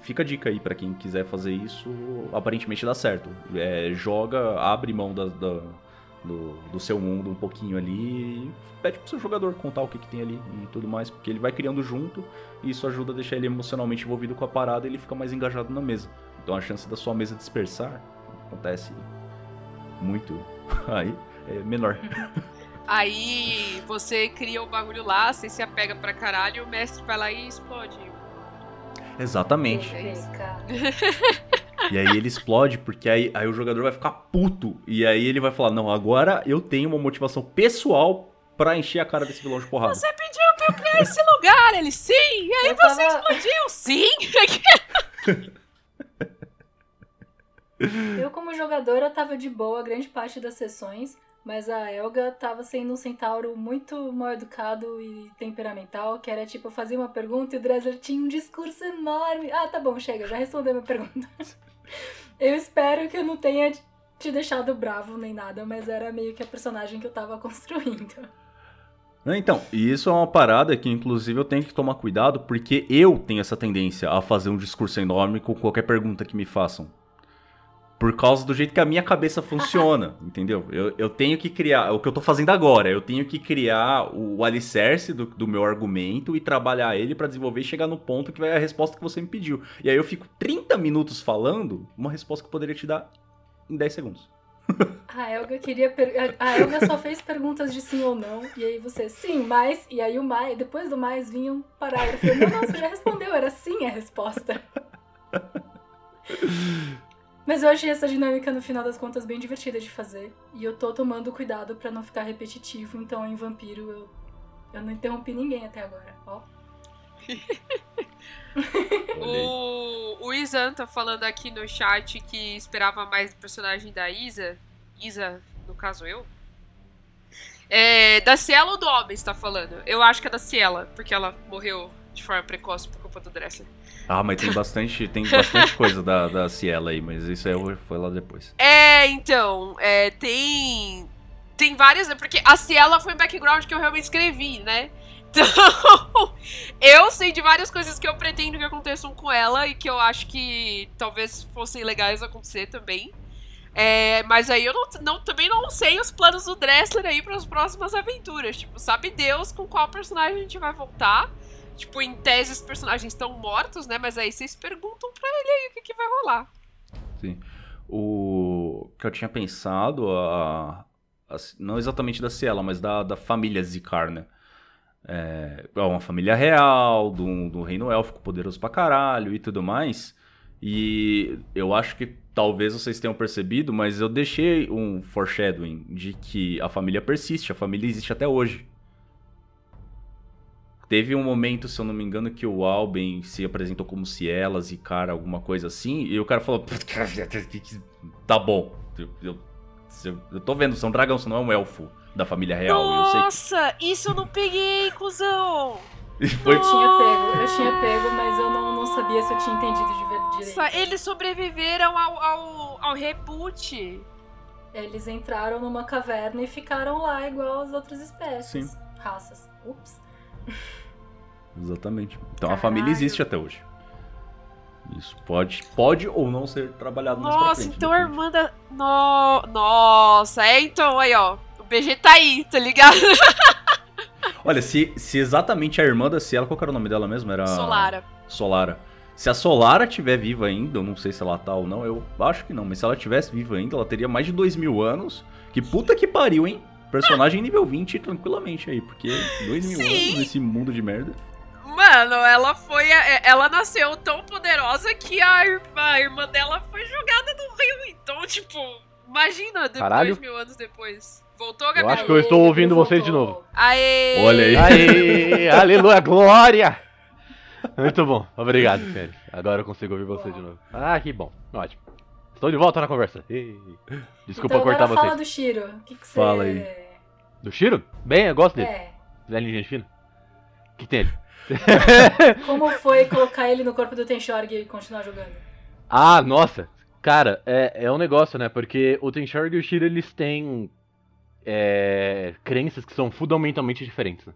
Speaker 1: fica a dica aí pra quem quiser fazer isso, aparentemente dá certo. É, joga, abre mão da- da- do, do seu mundo um pouquinho ali pede pro seu jogador contar o que, que tem ali e tudo mais, porque ele vai criando junto e isso ajuda a deixar ele emocionalmente envolvido com a parada e ele fica mais engajado na mesa. Então a chance da sua mesa dispersar acontece muito aí. é menor.
Speaker 2: Aí você cria o bagulho lá, você se apega pra caralho e o mestre vai lá e explode.
Speaker 1: Exatamente.
Speaker 2: É.
Speaker 1: E aí ele explode, porque aí, aí o jogador vai ficar puto. E aí ele vai falar: Não, agora eu tenho uma motivação pessoal pra encher a cara desse vilão de porrada.
Speaker 2: Você pediu pra eu criar esse lugar, ele sim, e aí
Speaker 3: Eu
Speaker 2: você
Speaker 3: tava-
Speaker 2: explodiu, sim.
Speaker 3: Eu, como jogadora, tava de boa grande parte das sessões, mas a Elga tava sendo um centauro muito mal educado e temperamental, que era tipo, eu fazia uma pergunta e o Dresler tinha um discurso enorme. Ah, tá bom, chega, já respondeu minha pergunta. Eu espero que eu não tenha te deixado bravo nem nada, mas era meio que a personagem que eu tava construindo.
Speaker 1: Então, isso é uma parada que, inclusive, eu tenho que tomar cuidado, porque eu tenho essa tendência a fazer um discurso enorme com qualquer pergunta que me façam. Por causa do jeito que a minha cabeça funciona, entendeu? Eu, eu tenho que criar, o que eu tô fazendo agora, eu tenho que criar o, o alicerce do, do meu argumento e trabalhar ele pra desenvolver e chegar no ponto que vai a resposta que você me pediu. E aí eu fico 30 minutos falando uma resposta que eu poderia te dar em 10 segundos.
Speaker 3: A Elga queria. per- A Elga só fez perguntas de sim ou não. E aí você, sim, mas. E aí o mais. Depois do mais vinha um parágrafo. Não, não, você já respondeu, era sim a resposta. Mas eu achei essa dinâmica, no final das contas, bem divertida de fazer. E eu tô tomando cuidado pra não ficar repetitivo. Então, em Vampiro, eu, eu não interrompi ninguém até agora. Ó.
Speaker 2: O, o Izan tá falando aqui no chat que esperava mais do personagem da Isa. Isa, no caso eu. É, da Ciela ou do Homem, está falando? Eu acho que é da Ciela, porque ela morreu de forma precoce por culpa do Dressler.
Speaker 1: Ah, mas tem bastante, tem bastante coisa da, da Ciela aí, mas isso aí foi lá depois.
Speaker 2: É, então, é, tem. Tem várias, né? Porque a Ciela foi um background que eu realmente escrevi, né? Então, eu sei de várias coisas que eu pretendo que aconteçam com ela e que eu acho que talvez fossem legais acontecer também. É, mas aí eu não, não- também não sei os planos do Dressler aí para as próximas aventuras. Tipo, sabe Deus com qual personagem a gente vai voltar. Tipo, em tese os personagens estão mortos, né? Mas aí vocês perguntam pra ele aí o que, que vai rolar.
Speaker 1: Sim. O que eu tinha pensado, a, a- não exatamente da Ciela, mas da, da família Zikar, né? É, é uma família real, do, do reino élfico, poderoso pra caralho e tudo mais. E eu acho que talvez vocês tenham percebido, mas eu deixei um foreshadowing de que a família persiste, a família existe até hoje. Teve um momento, se eu não me engano, que o Alben se apresentou como Ciela, Zikar, alguma coisa assim, e o cara falou: Tá bom, eu, eu, eu- eu tô vendo, você é um dragão, você não é um elfo da família real. e Eu sei
Speaker 2: Nossa, isso eu não peguei, cuzão!
Speaker 1: que. Foi,
Speaker 3: Eu tinha pego, eu tinha pego, mas eu não, não sabia se eu tinha entendido de ver direito.
Speaker 2: Nossa, eles sobreviveram ao, ao, ao reboot.
Speaker 3: Eles entraram numa caverna e ficaram lá igual as outras espécies.
Speaker 1: Sim.
Speaker 3: Raças. Ups.
Speaker 1: Exatamente. Então a
Speaker 3: Caralho.
Speaker 1: família existe até hoje. Isso pode, pode ou não ser trabalhado mais pra
Speaker 2: Nossa,
Speaker 1: frente,
Speaker 2: então a
Speaker 1: depende.
Speaker 2: irmã da. No... Nossa, é então, aí ó. O BG tá aí, tá ligado?
Speaker 1: Olha, se, se exatamente a irmã da Ciela, qual era o nome dela mesmo? Era.
Speaker 2: Solara.
Speaker 1: Solara. Se a Solara tiver viva ainda, eu não sei se ela tá ou não, eu acho que não, mas se ela tivesse viva ainda, ela teria mais de dois mil anos. Que puta que pariu, hein? Personagem nível 20 tranquilamente aí, porque dois mil
Speaker 2: Sim.
Speaker 1: anos nesse mundo de merda.
Speaker 2: Mano, ela foi. a- Ela nasceu tão poderosa que a irmã, a irmã dela foi jogada no rio. Então, tipo, imagina depois,
Speaker 4: Caralho.
Speaker 2: mil anos depois. Voltou,
Speaker 4: Eu
Speaker 2: Gabriel?
Speaker 4: acho que eu estou ouvindo
Speaker 3: voltou.
Speaker 4: vocês de novo.
Speaker 2: Aê!
Speaker 1: Olha aí.
Speaker 4: Aê, aleluia, glória! Muito bom, obrigado, Félix. Agora eu consigo ouvir você de novo. Ah, que bom, ótimo. Estou de volta na conversa. Desculpa
Speaker 3: então,
Speaker 4: cortar vocês.
Speaker 3: fala do Shiro. O que, que você...
Speaker 1: Fala aí.
Speaker 4: Do Shiro? Bem, eu gosto dele.
Speaker 3: É.
Speaker 4: Velhinho gente fina. O que tem ele?
Speaker 3: Como foi colocar ele no corpo do Tenshorg e continuar jogando?
Speaker 4: Ah, nossa. Cara, é, é um negócio, né? Porque o Tenshorg e o Shiro, eles têm é, crenças que são fundamentalmente diferentes. né?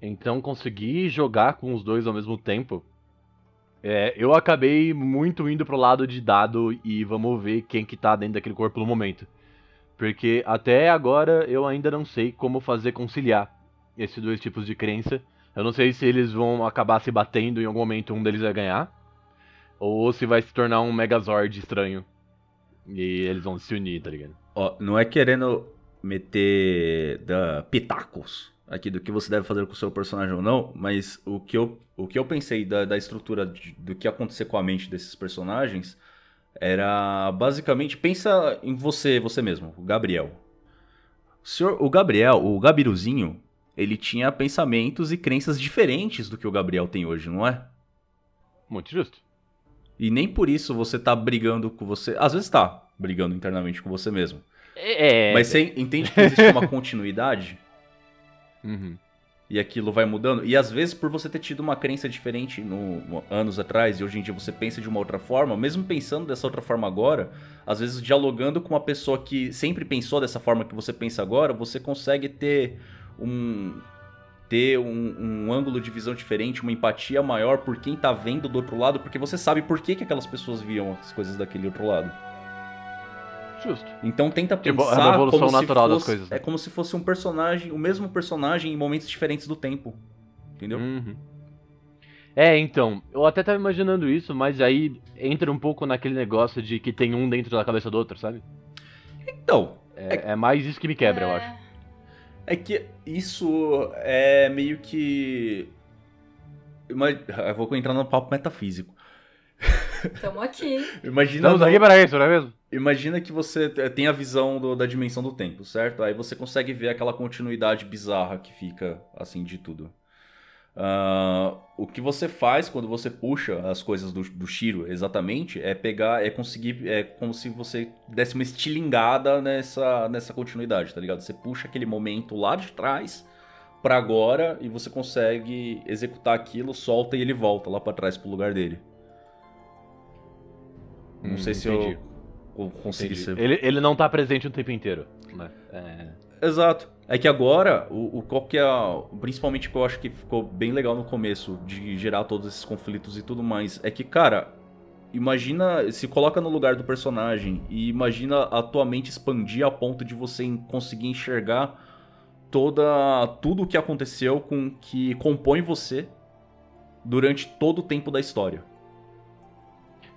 Speaker 4: Então, conseguir jogar com os dois ao mesmo tempo, é, eu acabei muito indo pro lado de dado e vamos ver quem que tá dentro daquele corpo no momento. Porque até agora eu ainda não sei como fazer conciliar esses dois tipos de crença. Eu não sei se eles vão acabar se batendo em algum momento um deles vai ganhar. Ou se vai se tornar um Megazord estranho. E eles vão se unir, tá ligado?
Speaker 1: Ó, não é querendo meter da pitacos aqui do que você deve fazer com o seu personagem ou não, mas o que eu, o que eu pensei da, da estrutura de, do que acontecer com a mente desses personagens era basicamente pensa em você, você mesmo, o Gabriel. O, senhor, o Gabriel, o Gabiruzinho, ele tinha pensamentos e crenças diferentes do que o Gabriel tem hoje, não é?
Speaker 4: Muito justo.
Speaker 1: E nem por isso você tá brigando com você. Às vezes tá brigando internamente com você mesmo.
Speaker 4: É.
Speaker 1: Mas você entende que existe uma continuidade?
Speaker 4: Uhum.
Speaker 1: E aquilo vai mudando. E às vezes, por você ter tido uma crença diferente no, no- anos atrás, e hoje em dia você pensa de uma outra forma, mesmo pensando dessa outra forma agora, às vezes dialogando com uma pessoa que sempre pensou dessa forma que você pensa agora, você consegue ter um. ter um, um ângulo de visão diferente, uma empatia maior por quem tá vendo do outro lado, porque você sabe por que, que aquelas pessoas viam as coisas daquele outro lado.
Speaker 4: Justo.
Speaker 1: Então tenta
Speaker 4: Tipo, é uma
Speaker 1: pensar
Speaker 4: evolução
Speaker 1: como se
Speaker 4: natural das
Speaker 1: fosse-
Speaker 4: coisas, né?
Speaker 1: É como se fosse um personagem, o mesmo personagem em momentos diferentes do tempo. Entendeu?
Speaker 4: Uhum. É, então, eu até tava imaginando isso, mas aí entra um pouco naquele negócio de que tem um dentro da cabeça do outro, sabe?
Speaker 1: Então,
Speaker 4: É, é mais isso que me quebra, eu acho.
Speaker 1: é que isso é meio que. Eu vou entrar no papo metafísico.
Speaker 3: Tamo aqui.
Speaker 1: Imagina,
Speaker 4: Estamos aqui para isso, não é mesmo?
Speaker 1: Imagina que você tem a visão do- da dimensão do tempo, certo? Aí você consegue ver aquela continuidade bizarra que fica assim de tudo. Ah, o que você faz quando você puxa as coisas do, do Shiro exatamente é pegar, é conseguir, é como se você desse uma estilingada nessa, nessa continuidade, tá ligado? Você puxa aquele momento lá de trás pra agora e você consegue executar aquilo, solta e ele volta lá pra trás pro lugar dele. Não
Speaker 4: Hum,
Speaker 1: sei se
Speaker 4: entendi.
Speaker 1: eu consegui
Speaker 4: Entendi.
Speaker 1: ser
Speaker 4: Ele, ele não tá presente o tempo inteiro, né? É...
Speaker 1: Exato. É que agora, o, o qual que é. a- principalmente que eu acho que ficou bem legal no começo, de gerar todos esses conflitos e tudo mais, é que, cara, imagina. Se coloca no lugar do personagem e imagina a tua mente expandir a ponto de você conseguir enxergar toda. tudo o que aconteceu com que compõe você durante todo o tempo da história.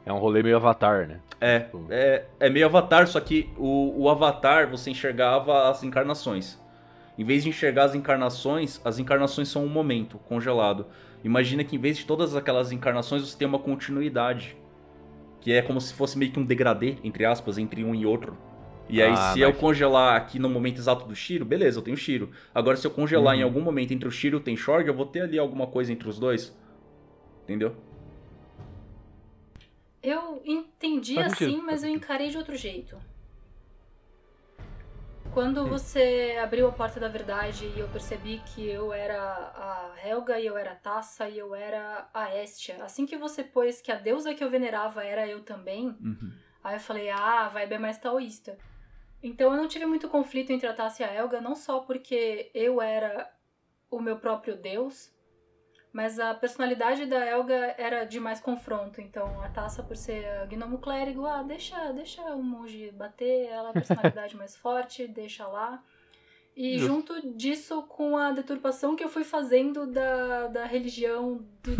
Speaker 4: É um rolê meio avatar, né?
Speaker 1: É,
Speaker 4: Tipo,
Speaker 1: é, é meio Avatar, só que o, o Avatar você enxergava as encarnações. Em vez de enxergar as encarnações, as encarnações são um momento congelado. Imagina que em vez de todas aquelas encarnações você tem uma continuidade. Que é como se fosse meio que um degradê, entre aspas, entre um e outro. E aí,
Speaker 4: Ah,
Speaker 1: se eu congelar aqui no momento exato do Shiro, beleza, eu tenho Shiro. Agora, se eu congelar em
Speaker 4: Uhum.
Speaker 1: algum momento entre o Shiro e o Tenshorg, eu vou ter ali alguma coisa entre os dois. Entendeu?
Speaker 3: Eu entendi
Speaker 4: Faz
Speaker 3: assim,
Speaker 4: sentido,
Speaker 3: mas eu encarei de outro jeito. Quando você abriu a porta da verdade e eu percebi que eu era a Helga e eu era a Taça e eu era a Estia, assim que você pôs que a deusa que eu venerava era eu também,
Speaker 1: Uhum.
Speaker 3: aí eu falei, ah, a vibe é mais taoísta. Então eu não tive muito conflito entre a Taça e a Helga, não só porque eu era o meu próprio deus, mas a personalidade da Helga era de mais confronto. Então a Taça, por ser a gnomo clérigo, ah, deixa, deixa o monge bater, ela é a personalidade mais forte, deixa lá. E junto disso, com a deturpação que eu fui fazendo da, da religião do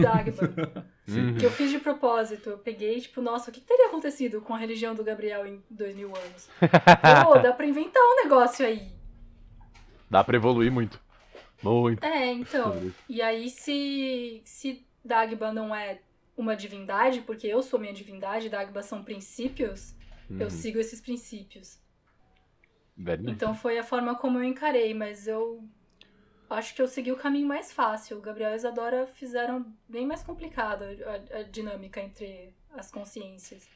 Speaker 4: Uhum.
Speaker 3: que eu fiz de propósito. Eu peguei, tipo, nossa, o que teria acontecido com a religião do Gabriel em dois mil anos? Pô, dá pra inventar um negócio aí.
Speaker 4: Dá pra evoluir muito. Muito.
Speaker 3: É, então. E aí, se, se Dagba não é uma divindade, porque eu sou minha divindade, Dagba são princípios, eu
Speaker 4: Uhum.
Speaker 3: sigo esses princípios.
Speaker 4: Verdade.
Speaker 3: Então foi a forma como eu encarei, mas eu acho que eu segui o caminho mais fácil. O Gabriel e a Isadora fizeram bem mais complicado a, a dinâmica entre as consciências.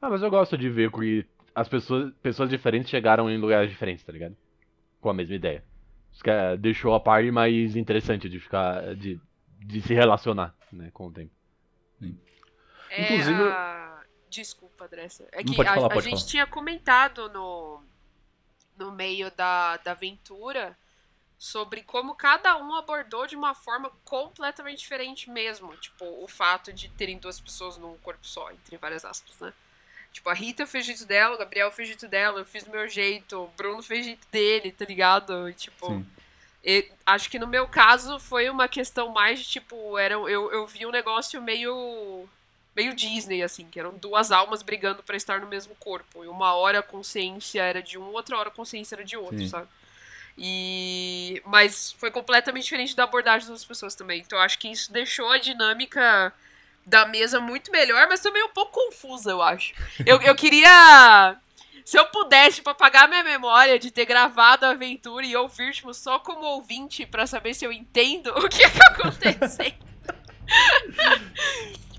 Speaker 4: Ah, mas eu gosto de ver que as pessoas, pessoas diferentes chegaram em lugares diferentes, tá ligado? Com a mesma ideia. É- deixou a parte mais interessante de ficar. de, de se relacionar, né, com o tempo.
Speaker 2: É,
Speaker 1: Inclusive-
Speaker 2: a- Desculpa, Dressa. É que a,
Speaker 1: falar,
Speaker 2: a
Speaker 1: pode
Speaker 2: gente tinha comentado no, no meio da, da aventura sobre como cada um abordou de uma forma completamente diferente mesmo. Tipo, o fato de terem duas pessoas num corpo só, entre várias aspas, né? Tipo, a Rita fez jeito dela, o Gabriel fez jeito dela, eu fiz do meu jeito, o Bruno fez jeito dele, tá ligado? E, tipo, acho que no meu caso foi uma questão mais de tipo, era, eu, eu vi um negócio meio meio Disney, assim, que eram duas almas brigando pra estar no mesmo corpo. E uma hora a consciência era de um, outra hora a consciência era de outro,
Speaker 1: Sim.
Speaker 2: sabe? E. Mas foi completamente diferente da abordagem das outras pessoas também. Então acho que isso deixou a dinâmica da mesa muito melhor, mas também um pouco confusa, eu acho. Eu, eu queria. Se eu pudesse, pra apagar minha memória de ter gravado a aventura e ouvir, tipo, só como ouvinte pra saber se eu entendo o que é que aconteceu.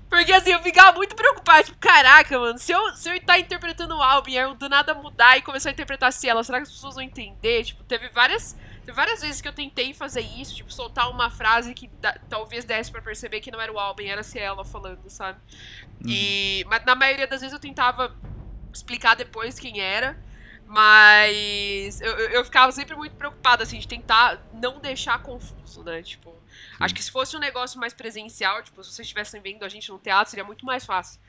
Speaker 2: Porque assim, eu ficava muito preocupada, tipo, caraca, mano, se eu, se eu tá interpretando o álbum e eu do nada mudar e começar a interpretar assim ela, será que as pessoas vão entender? Tipo, teve várias. Teve várias vezes que eu tentei fazer isso, tipo, soltar uma frase que da- talvez desse pra perceber que não era o álbum, era se ela falando, sabe? E. Mas na maioria das vezes eu tentava explicar depois quem era. Mas eu, eu, ficava sempre muito preocupada, assim, de tentar não deixar confuso, né? Tipo, acho que se fosse um negócio mais presencial, tipo, se vocês estivessem vendo a gente no teatro, seria muito mais fácil.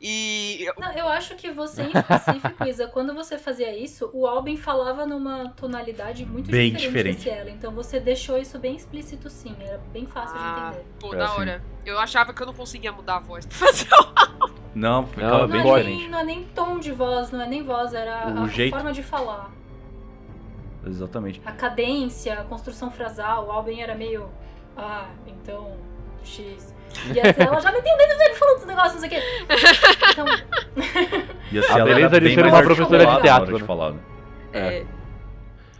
Speaker 2: E.
Speaker 3: Não, eu acho que você em específico, Isa, quando você fazia isso, o Albin falava numa tonalidade muito
Speaker 1: Bem
Speaker 3: diferente,
Speaker 1: diferente.
Speaker 3: ela. Então você deixou isso bem explícito sim, era bem fácil
Speaker 2: Ah,
Speaker 3: de entender.
Speaker 2: pô,
Speaker 1: É
Speaker 2: da
Speaker 1: assim.
Speaker 2: hora. Eu achava que eu não conseguia mudar a voz pra fazer o.
Speaker 1: Não, ficava
Speaker 4: Não,
Speaker 1: bem
Speaker 3: Não é,
Speaker 1: diferente.
Speaker 3: nem, não é nem tom de voz, não é nem voz, era
Speaker 1: O
Speaker 3: a
Speaker 1: jeito.
Speaker 3: forma de falar.
Speaker 1: Exatamente.
Speaker 3: A cadência, a construção frasal, o Albin era meio. Ah, então. X. E assim, ela já me entendendo ele falando dos negócios, não sei o quê. Então,
Speaker 1: E assim,
Speaker 4: A beleza de ser
Speaker 3: uma professora de
Speaker 4: teatro,
Speaker 1: de
Speaker 4: né?
Speaker 1: falar, né?
Speaker 2: É.
Speaker 4: Você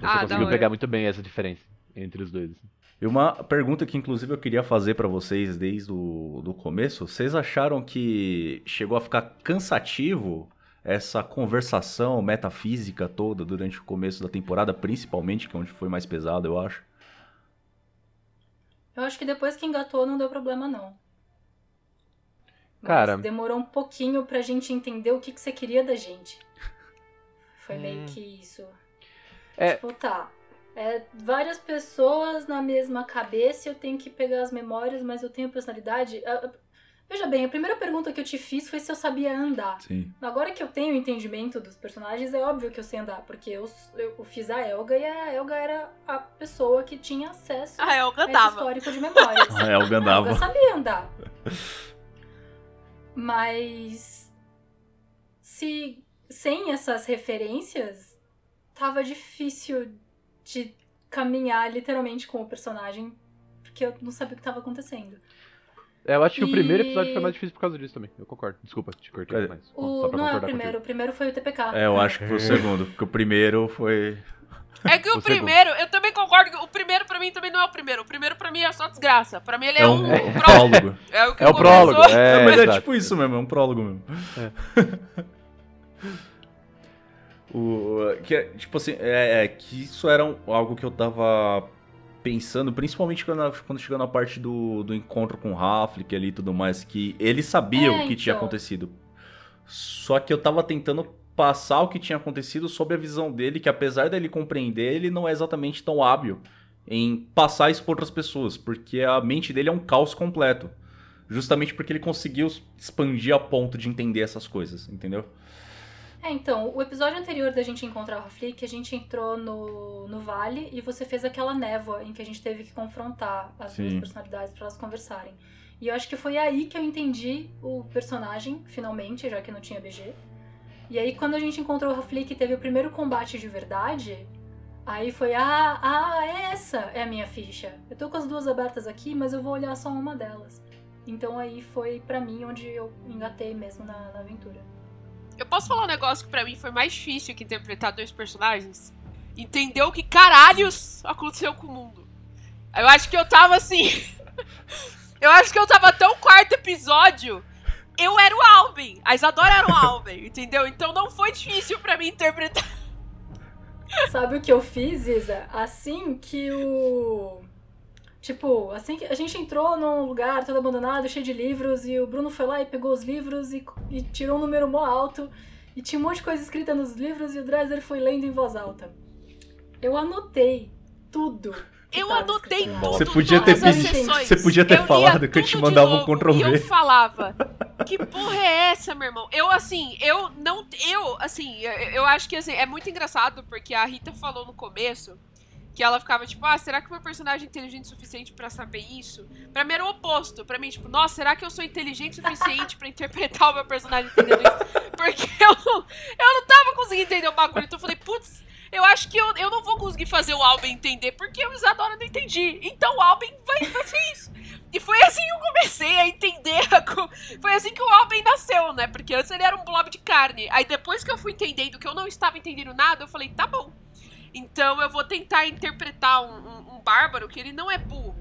Speaker 2: Ah,
Speaker 4: conseguiu
Speaker 2: hora.
Speaker 4: pegar muito bem essa diferença entre os dois.
Speaker 1: E uma pergunta que inclusive eu queria fazer pra vocês desde o do começo, vocês acharam que chegou a ficar cansativo essa conversação metafísica toda durante o começo da temporada, principalmente, que é onde foi mais pesado, eu acho?
Speaker 3: Eu acho que depois que engatou não deu problema, não. Mas
Speaker 4: Cara.
Speaker 3: demorou um pouquinho pra gente entender o que, que você queria da gente. Foi
Speaker 4: Hum.
Speaker 3: meio que isso.
Speaker 4: É.
Speaker 3: Tipo, tá. É, várias pessoas na mesma cabeça, eu tenho que pegar as memórias, mas eu tenho personalidade. Veja bem, a primeira pergunta que eu te fiz foi se eu sabia andar.
Speaker 1: Sim.
Speaker 3: Agora que eu tenho o entendimento dos personagens, é óbvio que eu sei andar, porque eu, eu fiz a Elga e a Elga era a pessoa que tinha acesso
Speaker 2: Ah, eu
Speaker 3: a esse histórico de memórias.
Speaker 1: A Elga
Speaker 3: A
Speaker 1: andava.
Speaker 3: Elga sabia andar. Mas se sem essas referências, tava difícil de caminhar literalmente com o personagem, porque eu não sabia o que tava acontecendo.
Speaker 4: É, eu acho que o primeiro
Speaker 3: E-
Speaker 4: episódio foi mais difícil por causa disso também. Eu concordo. Desculpa, te cortei,
Speaker 1: É.
Speaker 4: mas
Speaker 3: O,
Speaker 4: só pra
Speaker 3: não é o primeiro, o primeiro foi o TPK.
Speaker 1: É, eu acho que foi o segundo, porque o primeiro foi.
Speaker 2: É que o
Speaker 4: O segundo.
Speaker 2: primeiro, eu também concordo que o primeiro pra mim também não é o primeiro. O primeiro pra mim é só desgraça. Pra mim ele é,
Speaker 1: É
Speaker 2: um,
Speaker 1: um
Speaker 2: um prólogo.
Speaker 1: prólogo.
Speaker 2: É o que
Speaker 4: É o prólogo,
Speaker 2: começou.
Speaker 4: é,
Speaker 1: É, mas é
Speaker 4: exato.
Speaker 1: tipo isso mesmo, é um prólogo mesmo. o, que, é, tipo assim, é, é que isso era um- algo que eu tava pensando, principalmente quando, quando chegou na parte do, do encontro com o Raflik ali e tudo mais, que ele sabia
Speaker 3: É,
Speaker 1: o que tinha
Speaker 3: então.
Speaker 1: acontecido. Só que eu tava tentando passar o que tinha acontecido sob a visão dele, que apesar dele compreender, ele não é exatamente tão hábil em passar isso pra outras pessoas, porque a mente dele é um caos completo. Justamente porque ele conseguiu expandir a ponto de entender essas coisas, entendeu?
Speaker 3: É, então, o episódio anterior da gente encontrar o Raflik, a gente entrou no, no vale e você fez aquela névoa em que a gente teve que confrontar as duas
Speaker 1: Sim.
Speaker 3: personalidades pra elas conversarem. E eu acho que foi aí que eu entendi o personagem, finalmente, já que não tinha BG. E aí, quando a gente encontrou o Raflik e teve o primeiro combate de verdade, aí foi, ah, ah, essa é a minha ficha. Eu tô com as duas abertas aqui, mas eu vou olhar só uma delas. Então aí foi pra mim onde eu engatei mesmo na, na aventura.
Speaker 2: Eu posso falar um negócio que pra mim foi mais difícil que interpretar dois personagens? Entender o que caralhos aconteceu com o mundo. Eu acho que eu tava assim. eu acho que eu tava tão quarto episódio. Eu era o Alvin. A Isadora era o Alvin, entendeu? Então não foi difícil pra mim interpretar.
Speaker 3: Sabe o que eu fiz, Isa? Assim que o. Tipo, assim que a gente entrou num lugar todo abandonado, cheio de livros, e o Bruno foi lá e pegou os livros e, e tirou um número mó alto, e tinha um monte de coisa escrita nos livros, e o Dresser foi lendo em voz alta. Eu anotei tudo.
Speaker 2: Eu anotei
Speaker 3: escrito
Speaker 2: tudo.
Speaker 1: Você podia ter
Speaker 3: pedido-
Speaker 1: você podia ter
Speaker 2: lia
Speaker 1: falado que eu te mandava um Ctrl V.
Speaker 2: eu falava, que porra é essa, meu irmão? Eu, assim, eu não. Eu, assim, eu, eu acho que assim, é muito engraçado porque a Rita falou no começo que ela ficava tipo, ah, será que meu personagem é inteligente o suficiente pra saber isso? Pra mim era o oposto. Pra mim, tipo, nossa, será que eu sou inteligente o suficiente pra interpretar o meu personagem entendendo isso? Porque eu não, eu não tava conseguindo entender o bagulho. Então eu falei, putz, eu acho que eu, eu não vou conseguir fazer o Alben entender, porque eu Isadora não entendi. Então o Alben vai fazer isso. E foi assim que eu comecei a entender. A foi assim que o Alben nasceu, né? Porque antes ele era um blob de carne. Aí depois que eu fui entendendo que eu não estava entendendo nada, eu falei, tá bom. Então eu vou tentar interpretar um, um- um bárbaro que ele não é burro.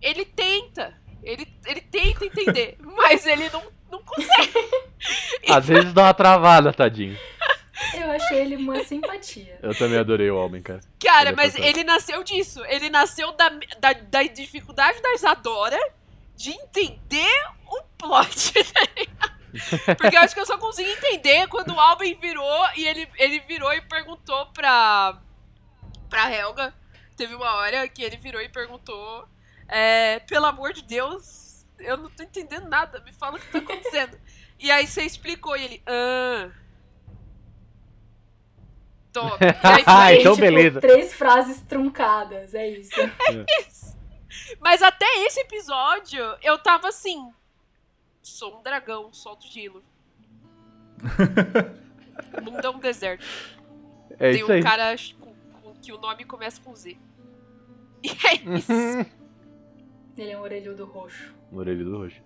Speaker 2: Ele tenta. Ele, ele tenta entender, mas ele não, não consegue.
Speaker 4: Às vezes dá uma travada, tadinho.
Speaker 3: Eu achei ele uma simpatia.
Speaker 4: Eu também adorei o homem, cara.
Speaker 2: Cara,
Speaker 4: Ele é
Speaker 2: mas ele nasceu disso. Ele nasceu da, da, da dificuldade da Isadora de entender o plot. ligado? Porque eu acho que eu só consegui entender quando o Alben virou e ele, ele virou e perguntou pra, pra Helga. Teve uma hora que ele virou e perguntou: é, Pelo amor de Deus, eu não tô entendendo nada, me fala o que tá acontecendo. e aí você explicou e ele. Ah. Top. Aí
Speaker 4: Ah, então
Speaker 3: tipo,
Speaker 4: beleza.
Speaker 3: Três frases truncadas, é isso.
Speaker 2: Mas até esse episódio, eu tava assim. Sou um dragão, solto gelo. Mundão deserto.
Speaker 4: É
Speaker 2: Tem
Speaker 4: isso
Speaker 2: um
Speaker 4: aí.
Speaker 2: cara com- com- que o nome começa com Z. E é isso.
Speaker 3: Ele é um orelhudo roxo.
Speaker 4: No orelho do roxo.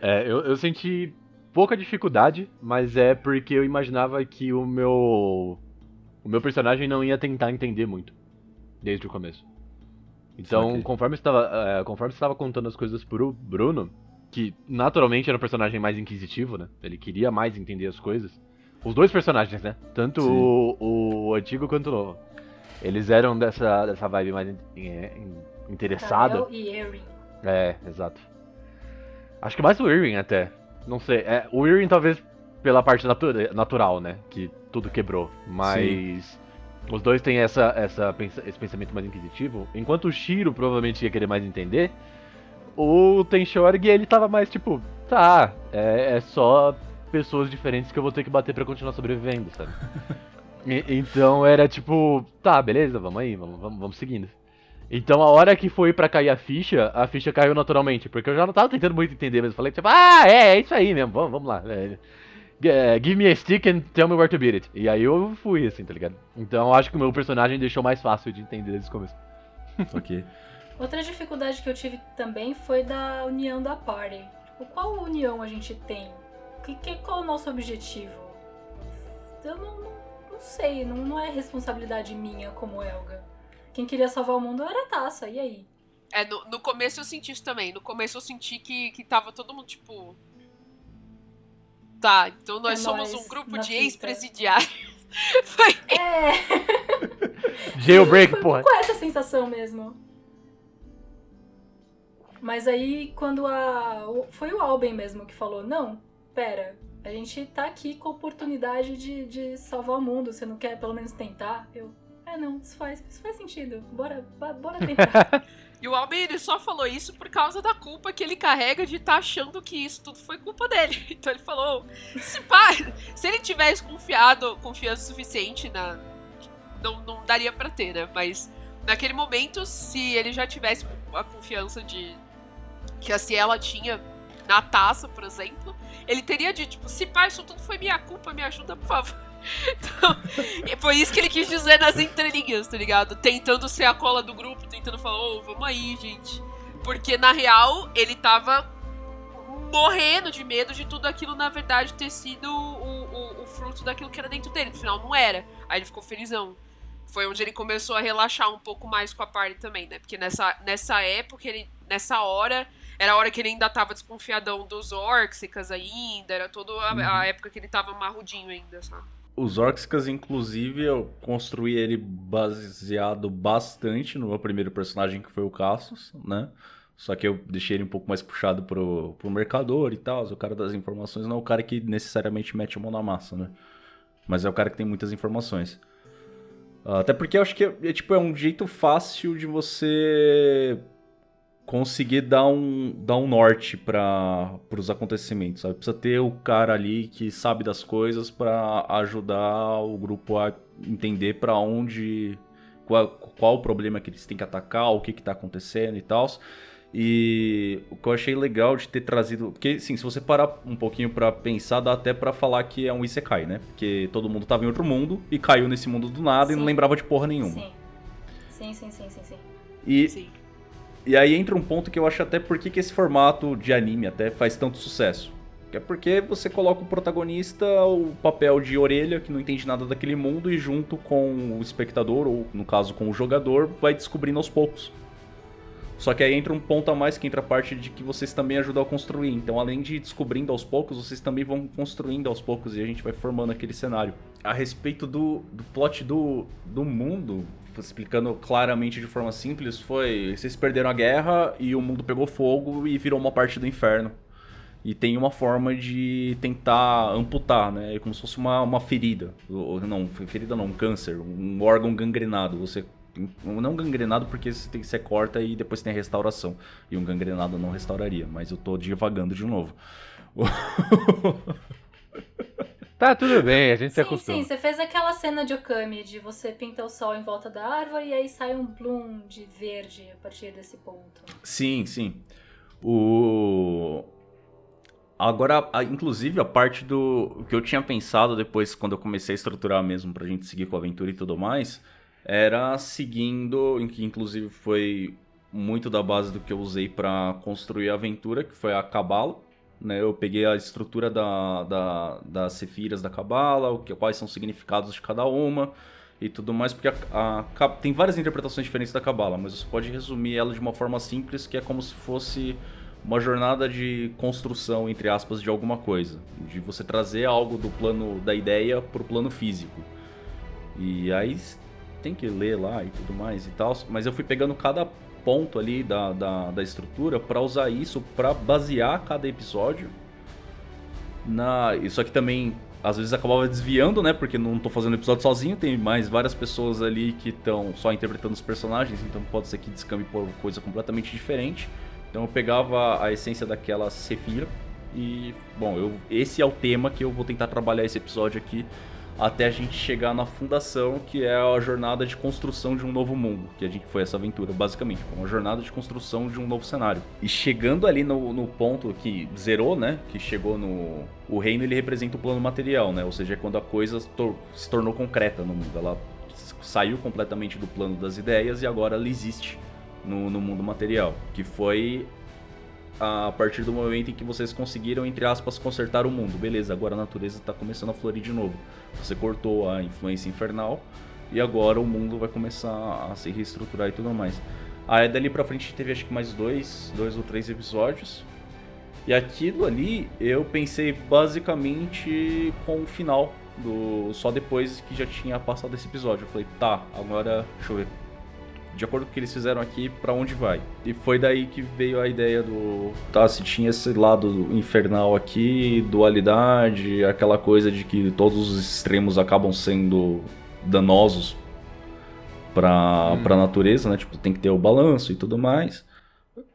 Speaker 4: É, eu, eu senti pouca dificuldade, mas é porque eu imaginava que o meu. O meu personagem não ia tentar entender muito. Desde o começo. Então,
Speaker 1: Saquei.
Speaker 4: conforme você estava é, conforme estava contando as coisas pro Bruno, que naturalmente era um personagem mais inquisitivo, né? Ele queria mais entender as coisas. Os dois personagens, né? Tanto
Speaker 1: Sim.
Speaker 4: o, o antigo quanto o novo. Eles eram dessa, dessa vibe mais in- in- interessada.
Speaker 3: Kael e Erin.
Speaker 4: É, exato. Acho que mais o Irving até. Não sei. É, o Irving talvez pela parte natura- natural, né? Que tudo quebrou. Mas os dois têm essa, essa, esse pensamento mais inquisitivo. Enquanto o Shiro provavelmente ia querer mais entender, o Tenshorg ele tava mais tipo, tá, é, é só pessoas diferentes que eu vou ter que bater pra continuar sobrevivendo, sabe? E- então era tipo, tá, beleza, vamos aí, vamos, vamos, vamos seguindo. Então a hora que foi pra cair a ficha, a ficha caiu naturalmente, porque eu já não tava tentando muito entender, mas eu falei tipo, ah, é, é isso aí mesmo, vamos, vamos lá. é, é, give me a stick and tell me where to beat it. E aí eu fui, assim, tá ligado? Então eu acho que o meu personagem deixou mais fácil de entender desde o começo.
Speaker 1: Ok.
Speaker 3: Outra dificuldade que eu tive também foi da união da party. Tipo, qual união a gente tem? Que, que, qual é o nosso objetivo? Eu não, não, não sei, não, não é responsabilidade minha como Elga. Quem queria salvar o mundo era a Taça, e aí?
Speaker 2: É, no, no começo eu senti isso também. No começo eu senti que, que tava todo mundo, tipo. Tá, então nós
Speaker 3: É
Speaker 2: somos
Speaker 3: nóis,
Speaker 2: um grupo de ex-presidiários. Foi.
Speaker 3: É,
Speaker 4: Jailbreak,
Speaker 3: foi
Speaker 4: porra.
Speaker 3: com essa sensação mesmo. Mas aí, quando a. Foi o Alben mesmo que falou: não, pera, a gente tá aqui com a oportunidade de, de salvar o mundo, você não quer pelo menos tentar? Eu. É, não, isso faz, isso faz sentido. Bora, bora tentar.
Speaker 2: E o Alben ele só falou isso por causa da culpa que ele carrega de estar achando que isso tudo foi culpa dele. Então ele falou: se, pá, se ele tivesse confiado, confiança suficiente na. Não, não daria pra ter, né? Mas naquele momento, se ele já tivesse a confiança de. Que a Ciela tinha na taça, por exemplo, ele teria dito, tipo, se pá, isso tudo foi minha culpa, me ajuda, por favor. Então, foi isso que ele quis dizer nas entrelinhas, tá ligado? Tentando ser a cola do grupo, tentando falar, ô, vamos aí, gente. Porque, na real, ele tava morrendo de medo de tudo aquilo, na verdade, ter sido o, o, o fruto daquilo que era dentro dele. No final, não era. Aí ele ficou felizão. Foi onde ele começou a relaxar um pouco mais com a party também, né? Porque nessa, nessa época, ele, nessa hora, era a hora que ele ainda tava desconfiadão dos Orcsicas ainda, era toda a, a época que ele tava marrudinho ainda, sabe?
Speaker 1: Os Orcsicas, inclusive, eu construí ele baseado bastante no meu primeiro personagem, que foi o Cassius, né? Só que eu deixei ele um pouco mais puxado pro, pro mercador e tal, o cara das informações, não é o cara que necessariamente mete a mão na massa, né? Mas é o cara que tem muitas informações. Até porque eu acho que é, é, tipo, é um jeito fácil de você conseguir dar um, dar um norte para os acontecimentos, sabe? Precisa ter o cara ali que sabe das coisas para ajudar o grupo a entender para onde, qual, qual o problema que eles têm que atacar, o que que tá acontecendo e tal. E o que eu achei legal de ter trazido. Porque, sim, se você parar um pouquinho para pensar, dá até para falar que é um Isekai, né? Porque todo mundo tava em outro mundo e caiu nesse mundo do nada sim. e não lembrava de porra nenhuma.
Speaker 3: Sim. Sim, sim, sim, sim, sim.
Speaker 1: E,
Speaker 2: Sim.
Speaker 1: E aí entra um ponto que eu acho até por que esse formato de anime até faz tanto sucesso. Que é porque você coloca o protagonista, o papel de orelha, que não entende nada daquele mundo, e junto com o espectador, ou no caso com o jogador, vai descobrindo aos poucos. Só que aí entra um ponto a mais que entra a parte de que vocês também ajudam a construir. Então, além de descobrindo aos poucos, vocês também vão construindo aos poucos e a gente vai formando aquele cenário. A respeito do, do plot do, do mundo, explicando claramente de forma simples, foi: vocês perderam a guerra e o mundo pegou fogo e virou uma parte do inferno. E tem uma forma de tentar amputar, né? É como se fosse uma, uma ferida. Ou, não, ferida não, um câncer, um órgão gangrenado. Você não gangrenado porque você, tem, você corta e depois tem a restauração. E um gangrenado não restauraria, mas eu tô divagando de novo.
Speaker 4: Tá, tudo bem, a gente se
Speaker 3: Sim,
Speaker 4: acostuma.
Speaker 3: sim, você fez aquela cena de Okami de você pinta o sol em volta da árvore e aí sai um bloom de verde a partir desse ponto.
Speaker 1: Sim, sim. O. Agora, a- inclusive, a parte do. O que eu tinha pensado depois, quando eu comecei a estruturar mesmo pra gente seguir com a aventura e tudo mais, era seguindo, em que inclusive foi muito da base do que eu usei pra construir a aventura, que foi a Cabala. Né? Eu peguei a estrutura da, da, das Sefiras da Cabala, o quais são os significados de cada uma e tudo mais, porque a, a tem várias interpretações diferentes da Cabala, mas você pode resumir ela de uma forma simples, que é como se fosse uma jornada de construção, entre aspas, de alguma coisa. De você trazer algo do plano da ideia pro plano físico. E aí tem que ler lá e tudo mais e tal. Mas eu fui pegando cada ponto ali da, da, da estrutura para usar isso para basear cada episódio na. Isso aqui também às vezes acabava desviando, né? Porque não tô fazendo episódio sozinho, tem mais várias pessoas ali que estão só interpretando os personagens, então pode ser que descambe por coisa completamente diferente. Então eu pegava a essência daquela Sephira e, bom, eu, esse é o tema que eu vou tentar trabalhar esse episódio aqui até a gente chegar na fundação, que é a jornada de construção de um novo mundo, que a gente foi essa aventura, basicamente, foi uma jornada de construção de um novo cenário. E chegando ali no, no ponto que zerou, né, que chegou no... O reino, ele representa o plano material, né, ou seja, é quando a coisa tor- se tornou concreta no mundo, ela saiu completamente do plano das ideias e agora ela existe no, no mundo material, que foi a partir do momento em que vocês conseguiram, entre aspas, consertar o mundo. Beleza, agora a natureza está começando a florir de novo. Você cortou a influência infernal e agora o mundo vai começar a se reestruturar e tudo mais. Aí dali pra frente teve acho que mais dois, dois ou três episódios. E aquilo ali eu pensei basicamente com o final do só depois que já tinha passado esse episódio. Eu falei, tá, agora deixa eu ver de acordo com o que eles fizeram aqui, pra onde vai. E foi daí que veio a ideia do. Tá, se tinha esse lado infernal aqui, dualidade, aquela coisa de que todos os extremos acabam sendo danosos pra,
Speaker 4: Hum.
Speaker 1: pra natureza, né? Tipo, tem que ter o balanço e tudo mais.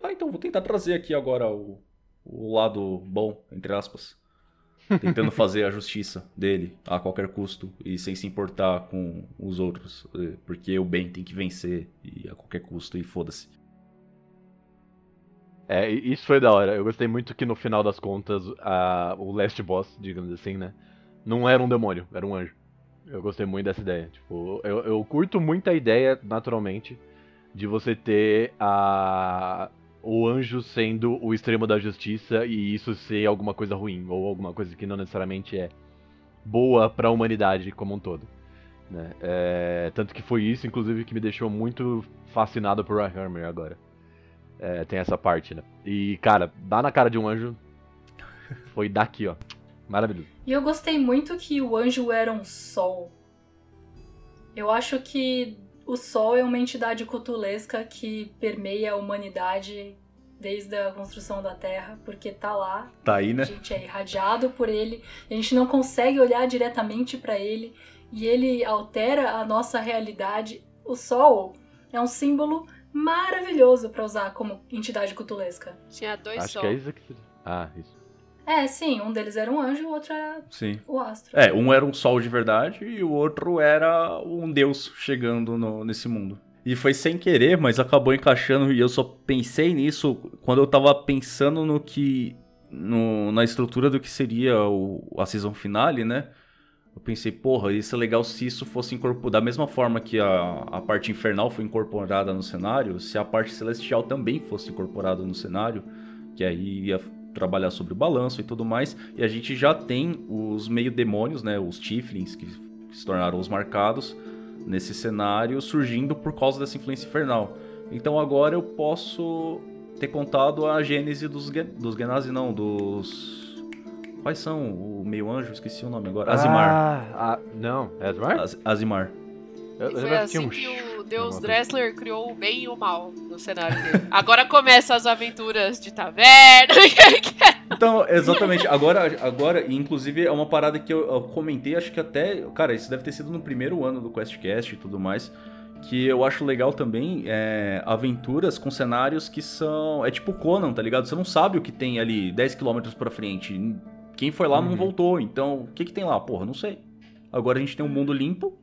Speaker 1: Ah, então vou tentar trazer aqui agora o, o lado bom, entre aspas. Tentando fazer a justiça dele a qualquer custo e sem se importar com os outros. eh, Porque o bem tem que vencer e a qualquer custo e foda-se.
Speaker 4: É, isso foi da hora. Eu gostei muito que no final das contas, a, o last boss, digamos assim, né? Não era um demônio, era um anjo. Eu gostei muito dessa ideia. Tipo, eu, eu curto muito a ideia, naturalmente, de você ter a, o anjo sendo o extremo da justiça e isso ser alguma coisa ruim, ou alguma coisa que não necessariamente é boa pra humanidade como um todo. Né? É, tanto que foi isso, inclusive, que me deixou muito fascinado por Warhammer agora. É, tem essa parte, né? E, cara, dá na cara de um anjo. Foi daqui, ó. Maravilhoso.
Speaker 3: E eu gostei muito que o anjo era um sol. Eu acho que o sol é uma entidade cutulesca que permeia a humanidade desde a construção da Terra, porque tá lá,
Speaker 1: Tá aí, né?
Speaker 3: a gente é irradiado por ele, a gente não consegue olhar diretamente pra ele e ele altera a nossa realidade. O sol é um símbolo maravilhoso pra usar como entidade cutulesca.
Speaker 2: Tinha dois
Speaker 4: Acho
Speaker 2: só.
Speaker 4: que é isso que. Ah, isso.
Speaker 3: É, sim, um deles era um anjo e o outro era
Speaker 1: Sim.
Speaker 3: o astro.
Speaker 1: É, um era um sol de verdade e o outro era um deus chegando no- nesse mundo. E foi sem querer, mas acabou encaixando e eu só pensei nisso quando eu tava pensando no que. no- na estrutura do que seria o, a season finale, né? Eu pensei, porra, isso é legal se isso fosse incorporado. Da mesma forma que a, a parte infernal foi incorporada no cenário, se a parte celestial também fosse incorporada no cenário, que aí ia trabalhar sobre o balanço e tudo mais. E a gente já tem os meio demônios, né? Os Tiflins, que se tornaram os marcados nesse cenário, surgindo por causa dessa influência infernal. Então agora eu posso ter contado a gênese dos, dos Genasi, não, dos. Quais são? O meio anjo, esqueci o nome agora. Azimar.
Speaker 4: Ah, ah, não, é Azimar?
Speaker 1: Az- Azimar.
Speaker 4: Eu, eu lembro que tinha
Speaker 2: assim
Speaker 4: um
Speaker 2: que
Speaker 4: ch-
Speaker 2: o Deus Dressler criou o bem e o mal no cenário dele. Agora começam as aventuras de taverna.
Speaker 1: Então, exatamente. Agora, agora, e inclusive, é uma parada que eu, eu comentei, acho que até. Cara, isso deve ter sido no primeiro ano do QuestCast e tudo mais. Que eu acho legal também é, aventuras com cenários que são. É tipo Conan, tá ligado? Você não sabe o que tem ali 10km pra frente. Quem foi lá não
Speaker 4: Uhum.
Speaker 1: voltou. Então, o que, que tem lá? Porra, não sei. Agora a gente tem um mundo limpo.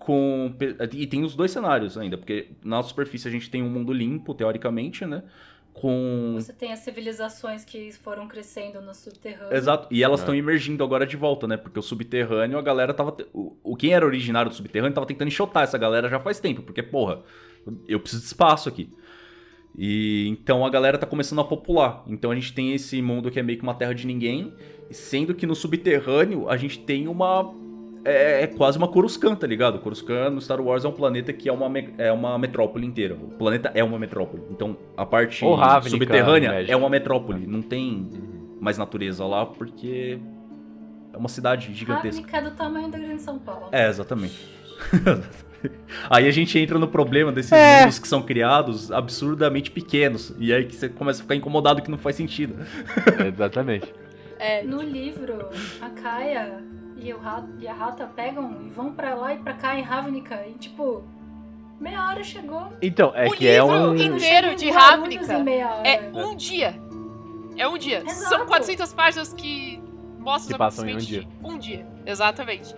Speaker 1: Com, e tem os dois cenários ainda, porque na superfície a gente tem um mundo limpo, teoricamente, né? Com
Speaker 3: Você tem as civilizações que foram crescendo no subterrâneo.
Speaker 1: Exato. E elas
Speaker 4: É.
Speaker 1: estão emergindo agora de volta, né? Porque o subterrâneo, a galera tava. o quem era originário do subterrâneo tava tentando enxotar essa galera já faz tempo. Porque, porra, eu preciso de espaço aqui. E então a galera tá começando a popular. Então a gente tem esse mundo que é meio que uma terra de ninguém. Sendo que no subterrâneo a gente tem uma. É, é quase uma Coruscant, tá ligado? Coruscant no Star Wars é um planeta que é uma, é uma metrópole inteira. O planeta é uma metrópole. Então a parte
Speaker 4: Ravnica,
Speaker 1: subterrânea é uma metrópole. Não tem mais natureza lá, porque é uma cidade gigantesca.
Speaker 3: Ravnica é do tamanho da Grande São Paulo.
Speaker 1: É, exatamente. aí a gente entra no problema desses
Speaker 4: É.
Speaker 1: mundos que são criados absurdamente pequenos. E aí que você começa a ficar incomodado que não faz sentido.
Speaker 4: Exatamente.
Speaker 2: É,
Speaker 3: No livro, a Kaia e, o Ra- e a Rata pegam e vão pra lá e pra cá em Ravnica. E tipo, meia hora chegou.
Speaker 4: Então, é
Speaker 2: O
Speaker 4: que é
Speaker 2: livro
Speaker 4: um.
Speaker 2: inteiro de Ravnica
Speaker 3: em meia hora.
Speaker 2: é um dia. É um dia.
Speaker 3: Exato.
Speaker 2: São 400 páginas que mostram
Speaker 4: Que passam em um
Speaker 2: simplesmente um dia. Exatamente.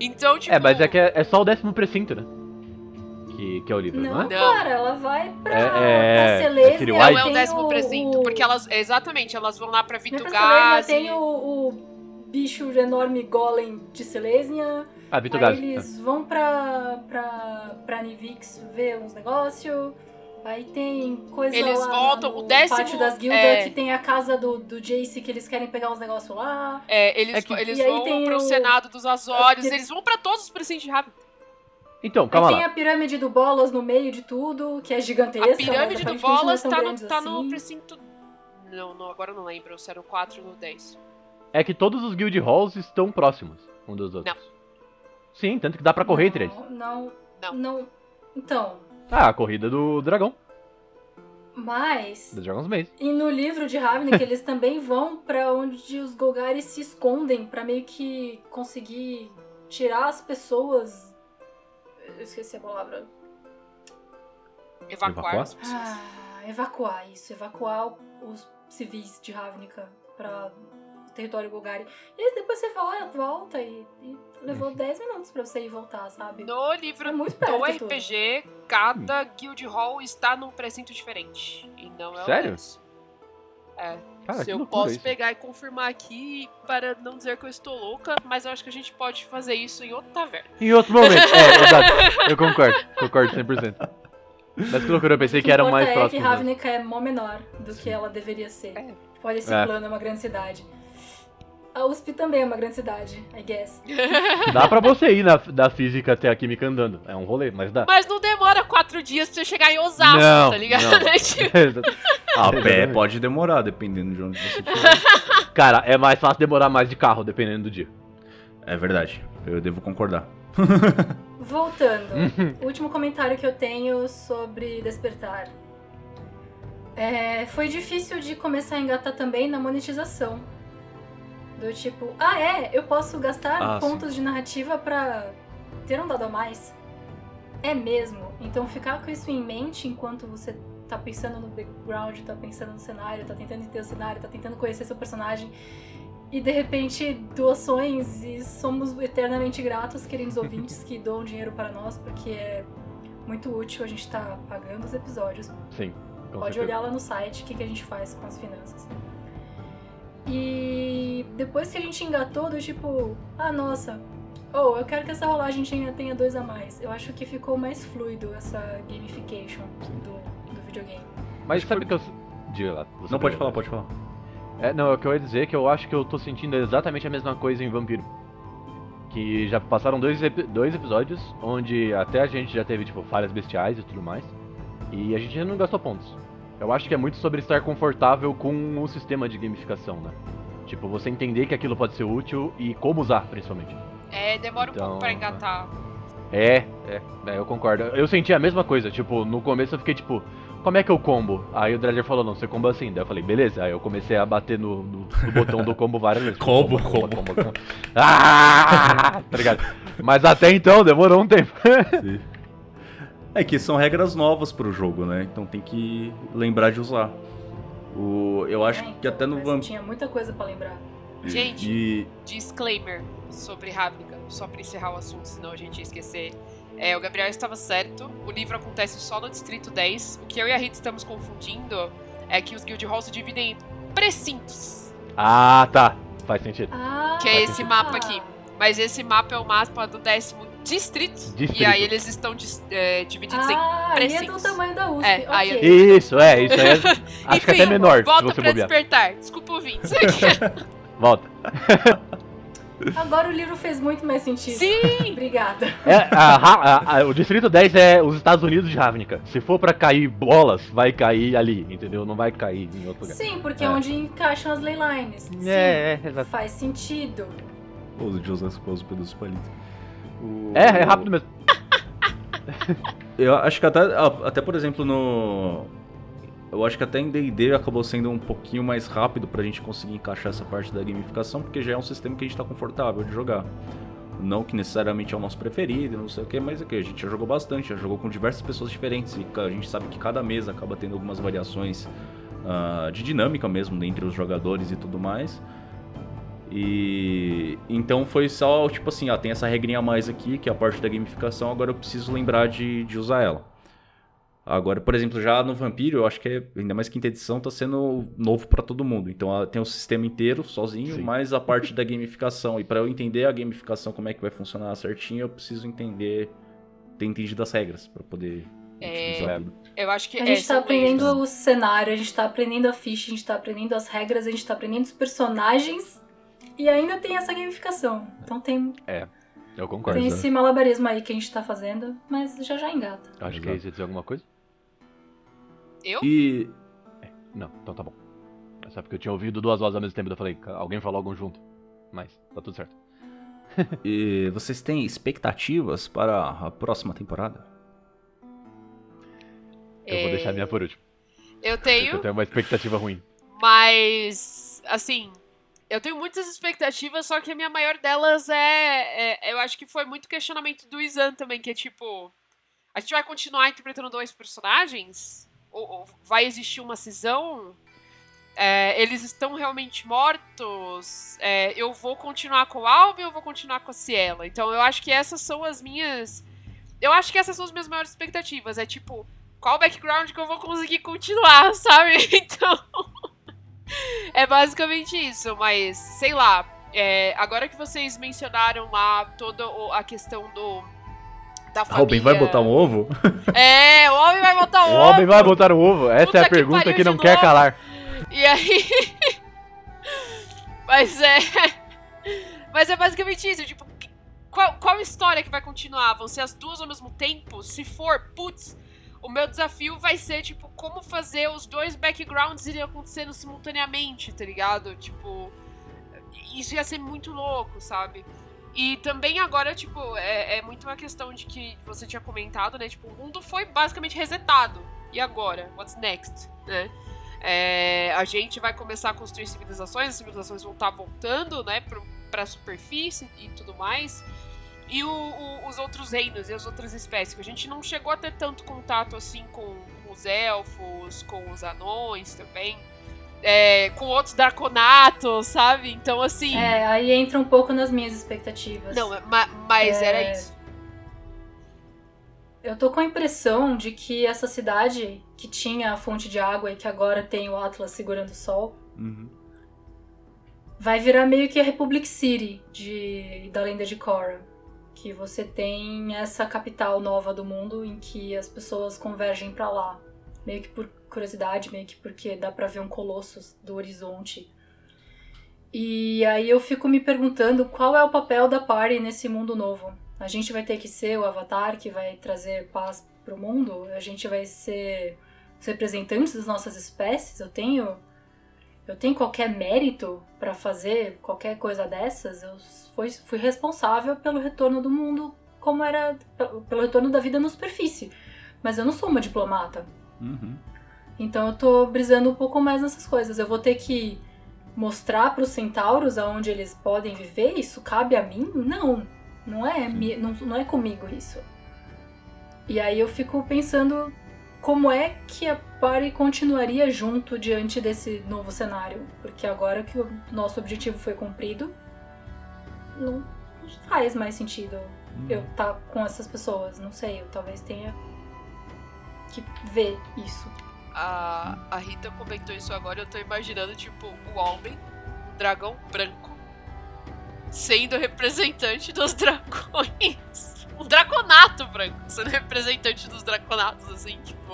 Speaker 2: Então, tipo.
Speaker 4: É, mas é que é, é só o décimo precinto, né? Que, que é o livro, não,
Speaker 3: Não,
Speaker 4: é?
Speaker 2: Não.
Speaker 3: cara, ela vai pra,
Speaker 4: É- é-
Speaker 3: pra
Speaker 4: é. City
Speaker 2: Não é o
Speaker 3: tem
Speaker 2: décimo precinto,
Speaker 3: o-
Speaker 2: porque elas. Exatamente, elas vão lá pra
Speaker 3: Não é tem o, o bicho enorme golem de Selesnia.
Speaker 4: Ah, Vitor
Speaker 3: Aí
Speaker 4: Gazi.
Speaker 3: eles vão pra, pra, pra Nivix ver uns negócios. Aí tem coisa
Speaker 2: Eles
Speaker 3: lá
Speaker 2: voltam,
Speaker 3: no
Speaker 2: o décimo,
Speaker 3: pátio das guildas,
Speaker 2: é.
Speaker 3: que tem a casa do, do Jace que eles querem pegar uns negócios lá.
Speaker 2: É, eles,
Speaker 4: É que-
Speaker 2: eles vão
Speaker 3: tem
Speaker 2: pro
Speaker 3: o-
Speaker 2: Senado dos Azores,
Speaker 3: Aquele-
Speaker 2: eles vão pra todos os precintos de Ravnica.
Speaker 4: Então, calma
Speaker 3: Aí tem
Speaker 4: lá.
Speaker 3: a pirâmide do Bolas no meio de tudo, que é gigantesca.
Speaker 2: A pirâmide do
Speaker 3: é
Speaker 2: Bolas tá, no, tá no
Speaker 3: assim.
Speaker 2: precinto. Não, não, agora eu não lembro se eram 4 no 10.
Speaker 4: É que todos os guild halls estão próximos um dos outros. Sim, tanto que dá pra correr entre eles.
Speaker 3: Não,
Speaker 2: Não.
Speaker 3: não. Então,
Speaker 4: Ah, a corrida do dragão.
Speaker 3: mas
Speaker 4: Do Dragon's Maze.
Speaker 3: E no livro de Ravnica eles também vão pra onde os Golgaris se escondem pra meio que conseguir tirar as pessoas. Eu esqueci a palavra.
Speaker 2: Evacuar,
Speaker 1: Evacuar?
Speaker 2: as pessoas.
Speaker 3: Ah, evacuar isso, evacuar os civis de Ravnica pra território Golgari. E aí depois você vai, volta e, e levou 10 minutos pra você ir voltar, sabe?
Speaker 2: No livro
Speaker 3: É muito
Speaker 2: do
Speaker 3: perto tudo.
Speaker 2: RPG, cada guild hall está num precinto diferente. E não é o
Speaker 4: Sério?
Speaker 2: 10. É.
Speaker 4: Cara,
Speaker 2: Se
Speaker 4: que
Speaker 2: eu posso
Speaker 4: isso.
Speaker 2: pegar e confirmar aqui para não dizer que eu estou louca, mas eu acho que a gente pode fazer isso em outra taverna.
Speaker 4: Em outro momento. É, exato. Eu concordo. Concordo 100%. Mas que loucura, eu pensei que eram mais
Speaker 3: é que
Speaker 4: próximos. mesmo.
Speaker 3: Ravnica é mó menor do que ela deveria ser.
Speaker 2: É.
Speaker 3: Olha, esse
Speaker 4: É.
Speaker 3: plano é uma grande cidade. A USP também é uma grande cidade, I guess.
Speaker 4: Dá pra você ir na, da física até a química andando. É um rolê, mas dá.
Speaker 2: Mas não demora quatro dias pra você chegar em Osasco,
Speaker 4: Não,
Speaker 2: tá ligado?
Speaker 4: não.
Speaker 2: Tipo,
Speaker 4: Exato.
Speaker 1: A pé pode demorar, dependendo de onde você estiver.
Speaker 4: Cara, é mais fácil demorar mais de carro, dependendo do dia.
Speaker 1: é verdade, eu devo concordar.
Speaker 3: Voltando,
Speaker 4: Uhum.
Speaker 3: o último comentário que eu tenho sobre Despertar. É, foi difícil de começar a engatar também na monetização. Do tipo, ah é, eu posso gastar
Speaker 1: Ah,
Speaker 3: pontos de narrativa pra ter um dado a mais. É mesmo. Então ficar com isso em mente enquanto você tá pensando no background, tá pensando no cenário, tá tentando entender o cenário, tá tentando conhecer seu personagem. E de repente, doações e somos eternamente gratos, queridos ouvintes, que doam dinheiro para nós, porque é muito útil a gente tá pagando os episódios.
Speaker 4: Sim.
Speaker 3: Pode
Speaker 4: certeza.
Speaker 3: olhar lá no site o que, que a gente faz com as finanças. E depois que a gente engatou do tipo, ah nossa, oh, eu quero que essa rolagem tenha, tenha dois a mais. Eu acho que ficou mais fluido essa gamification do, do videogame.
Speaker 4: Mas sabe que eu. Diga lá.
Speaker 1: Não, pode falar, pode falar.
Speaker 4: É, não, é o que eu ia dizer que eu acho que eu tô sentindo exatamente a mesma coisa em Vampiro. Que já passaram dois, dois episódios onde até a gente já teve, tipo, falhas bestiais e tudo mais. E a gente já não gastou pontos. Eu acho que é muito sobre estar confortável com o sistema de gamificação, né? Tipo, você entender que aquilo pode ser útil e como usar, principalmente.
Speaker 2: É, demora um
Speaker 4: Então,
Speaker 2: pouco pra engatar.
Speaker 4: É, é, é, eu concordo. Eu senti a mesma coisa, tipo, no começo eu fiquei tipo, como é que eu combo? Aí o Dredger falou, não, você combo assim. Daí eu falei, beleza. Aí eu comecei a bater no, no- no botão do combo várias vezes. Tipo,
Speaker 1: Combo,
Speaker 4: combo. Ah! Tá ligado? Mas até então demorou um tempo.
Speaker 1: É que são regras novas para o jogo, né? Então tem que lembrar de usar. O, eu acho
Speaker 3: é,
Speaker 1: que até no Vampiro.
Speaker 3: Tinha muita coisa para lembrar.
Speaker 2: Gente,
Speaker 1: e...
Speaker 2: disclaimer sobre Ravnica, só para encerrar o assunto, senão a gente ia esquecer. É, o Gabriel estava certo, o livro acontece só no Distrito 10. O que eu e a Rita estamos confundindo é que os Guild Hall se dividem em precintos.
Speaker 4: Ah, tá. Faz sentido.
Speaker 3: Ah,
Speaker 2: que é esse sentido. mapa aqui. Mas esse mapa é o mapa do 11 distritos.
Speaker 4: Distrito.
Speaker 2: E aí eles estão é, divididos ah, em precintos.
Speaker 3: Ah, é, é, é
Speaker 2: do
Speaker 3: tamanho da USP.
Speaker 2: É, okay.
Speaker 3: aí.
Speaker 4: Isso, é, isso aí. É, acho é
Speaker 2: Enfim, que
Speaker 4: até menor.
Speaker 2: Volta
Speaker 4: se
Speaker 2: pra
Speaker 4: bobear.
Speaker 2: despertar. Desculpa ouvir.
Speaker 4: volta.
Speaker 3: Agora o livro fez muito mais sentido.
Speaker 2: Sim!
Speaker 3: Obrigada.
Speaker 4: É, a, a, a, o Distrito 10 é os Estados Unidos de Ravnica. Se for para cair bolas, vai cair ali, entendeu? Não vai cair em outro lugar.
Speaker 3: Sim, porque é,
Speaker 4: é
Speaker 3: onde encaixam as leylines. É, Sim,
Speaker 4: é, exato.
Speaker 3: Faz sentido.
Speaker 1: Os José Esposo pelos palitos. O-
Speaker 4: É, é rápido mesmo.
Speaker 1: Eu acho que até, até por exemplo, no. Eu acho que até em DD acabou sendo um pouquinho mais rápido pra gente conseguir encaixar essa parte da gamificação, porque já é um sistema que a gente tá confortável de jogar. Não que necessariamente é o nosso preferido, não sei o que, mas é que a gente já jogou bastante, já jogou com diversas pessoas diferentes e a gente sabe que cada mesa acaba tendo algumas variações ah, de dinâmica mesmo entre os jogadores e tudo mais. E então foi só tipo assim, ah, tem essa regrinha a mais aqui, que é a parte da gamificação, agora eu preciso lembrar de, de usar ela. Agora, por exemplo, já no Vampiro, eu acho que é, ainda mais quinta edição tá sendo novo pra todo mundo. Então ela tem o sistema inteiro sozinho,
Speaker 4: Sim.
Speaker 1: mais a parte da gamificação. E pra eu entender a gamificação, como é que vai funcionar certinho, eu preciso entender, ter entendido as regras pra poder
Speaker 2: É. Eu acho que
Speaker 3: A
Speaker 2: é,
Speaker 3: gente tá
Speaker 2: são
Speaker 3: aprendendo o cenário, a gente tá aprendendo a ficha, a gente tá aprendendo as regras, a gente tá aprendendo os personagens e ainda tem essa gamificação. Então tem,
Speaker 4: Eu concordo.
Speaker 3: tem esse malabarismo aí que a gente tá fazendo, mas já já engata.
Speaker 4: Acho que é isso. Ia dizer alguma coisa?
Speaker 2: Eu?
Speaker 1: E
Speaker 4: Não, então tá bom. É só porque eu tinha ouvido duas vozes ao mesmo tempo, eu falei, "Ca- alguém falou algum junto. Mas tá tudo certo.
Speaker 1: E vocês têm expectativas para a próxima temporada?
Speaker 4: Eu vou
Speaker 2: É,
Speaker 4: deixar a minha por último.
Speaker 2: Eu tenho,
Speaker 4: Eu tenho uma expectativa ruim.
Speaker 2: mas assim, eu tenho muitas expectativas, só que a minha maior delas é, é- eu acho que foi muito questionamento do Izan também, que é tipo, a gente vai continuar interpretando dois personagens? Ou, ou vai existir uma cisão? É, eles estão realmente mortos? É, eu vou continuar com o Albi ou vou continuar com a Ciela? Então eu acho que essas são as minhas. Eu acho que essas são as minhas maiores expectativas. É tipo, qual background que eu vou conseguir continuar, sabe? Então. é basicamente isso, mas sei lá. é, agora que vocês mencionaram lá toda o- a questão do. Da família.
Speaker 1: Robin vai botar um ovo?
Speaker 2: É, o homem vai botar
Speaker 4: O
Speaker 2: um
Speaker 4: homem
Speaker 2: ovo.
Speaker 4: vai botar o ovo? Essa
Speaker 2: Puta
Speaker 4: é a
Speaker 2: que
Speaker 4: pergunta que não quer
Speaker 2: novo.
Speaker 4: calar.
Speaker 2: E aí. Mas é. Mas é basicamente isso, tipo, qual, qual história que vai continuar? Vão ser as duas ao mesmo tempo? Se for, putz, o meu desafio vai ser, tipo, como fazer os dois backgrounds irem acontecendo simultaneamente, tá ligado? Tipo, isso ia ser muito louco, sabe? E também agora, tipo, é, é muito uma questão de que você tinha comentado, né? Tipo, o mundo foi basicamente resetado. E agora? What's next? Né? É, a gente vai começar a construir civilizações, as civilizações vão estar voltando, né, pro, pra superfície e tudo mais. E o, o, os outros reinos e as outras espécies. A gente não chegou a ter tanto contato assim com, com os elfos, com os anões também. É, com outros draconatos, sabe? Então, assim.
Speaker 3: É, aí entra um pouco nas minhas expectativas.
Speaker 2: Não, ma, mas
Speaker 3: É.
Speaker 2: era isso.
Speaker 3: Eu tô com a impressão de que essa cidade que tinha a fonte de água e que agora tem o Atlas segurando o sol
Speaker 1: Uhum.
Speaker 3: vai virar meio que a Republic City de, da lenda de Korra. Que você tem essa capital nova do mundo em que as pessoas convergem pra lá. Meio que por curiosidade, meio que porque dá pra ver um colosso do horizonte. E aí eu fico me perguntando qual é o papel da party nesse mundo novo. A gente vai ter que ser o avatar que vai trazer paz pro mundo? A gente vai ser os representantes das nossas espécies? Eu tenho eu tenho qualquer mérito pra fazer qualquer coisa dessas? Eu fui, fui responsável pelo retorno do mundo como era pelo retorno da vida na superfície. Mas eu não sou uma diplomata.
Speaker 1: Uhum.
Speaker 3: Então eu tô brisando um pouco mais nessas coisas. Eu vou ter que mostrar pros centauros aonde eles podem viver? Isso cabe a mim? Não. Não é, não, não é comigo isso. E aí eu fico pensando como é que a Party continuaria junto diante desse novo cenário. Porque agora que o nosso objetivo foi cumprido, não faz mais sentido eu estar com essas pessoas. Não sei, eu talvez tenha que ver isso.
Speaker 2: A, a Rita comentou isso agora, eu tô imaginando, tipo, o Alben, dragão branco, sendo representante dos dragões. Um draconato branco, sendo representante dos draconatos, assim, tipo.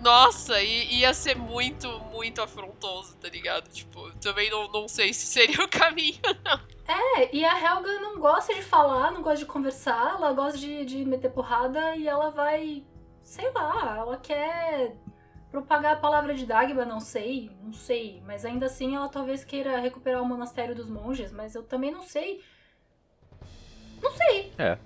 Speaker 2: Nossa, i- ia ser muito, muito afrontoso, tá ligado? Tipo, também não, não sei se seria o caminho, não.
Speaker 3: É, e a Helga não gosta de falar, não gosta de conversar, ela gosta de, de meter porrada e ela vai. Sei lá, ela quer propagar a palavra de Dagba, não sei, não sei. Mas ainda assim ela talvez queira recuperar o monastério dos monges, mas eu também não sei. Não sei.
Speaker 4: É,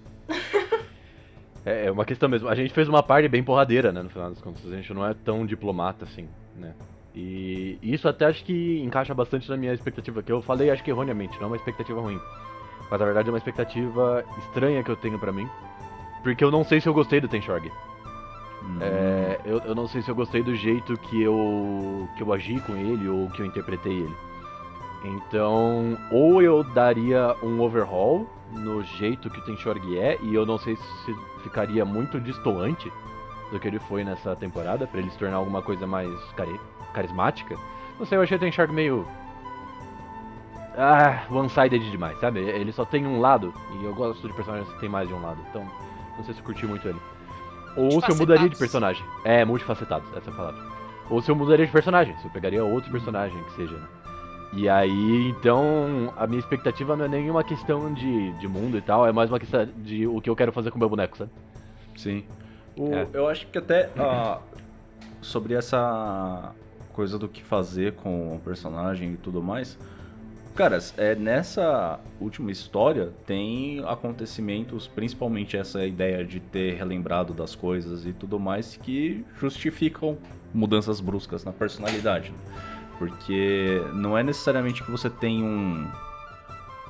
Speaker 4: é uma questão mesmo. A gente fez uma parte bem porradeira, né? No final das contas. A gente não é tão diplomata assim, né? E isso até acho que encaixa bastante na minha expectativa, que eu falei acho que erroneamente, não é uma expectativa ruim. Mas na verdade é uma expectativa estranha que eu tenho pra mim. Porque eu não sei se eu gostei do Tenshorg.
Speaker 1: Uhum.
Speaker 4: É, eu, eu não sei se eu gostei do jeito que eu, que eu agi com ele ou que eu interpretei ele. Então, ou eu daria um overhaul no jeito que o Tenshorg é, e eu não sei se ficaria muito distoante do que ele foi nessa temporada, pra ele se tornar alguma coisa mais cari- carismática. Não sei, eu achei o Tenshorg meio. Ah, one-sided demais, sabe? Ele só tem um lado, e eu gosto de personagens que tem mais de um lado, então não sei se eu curti muito ele. Ou se eu mudaria de personagem. É, multifacetados, essa é a palavra. Ou se eu mudaria de personagem, se eu pegaria outro personagem que seja, né? E aí, então, a minha expectativa não é nenhuma questão de, de mundo e tal, é mais uma questão de o que eu quero fazer com o meu boneco, sabe?
Speaker 1: Sim. O-
Speaker 4: É.
Speaker 1: Eu acho que até ah, sobre essa coisa do que fazer com o personagem e tudo mais. Cara, é, nessa última história tem acontecimentos, principalmente essa ideia de ter relembrado das coisas e tudo mais, que justificam mudanças bruscas na personalidade. né? Porque não é necessariamente que você tem um.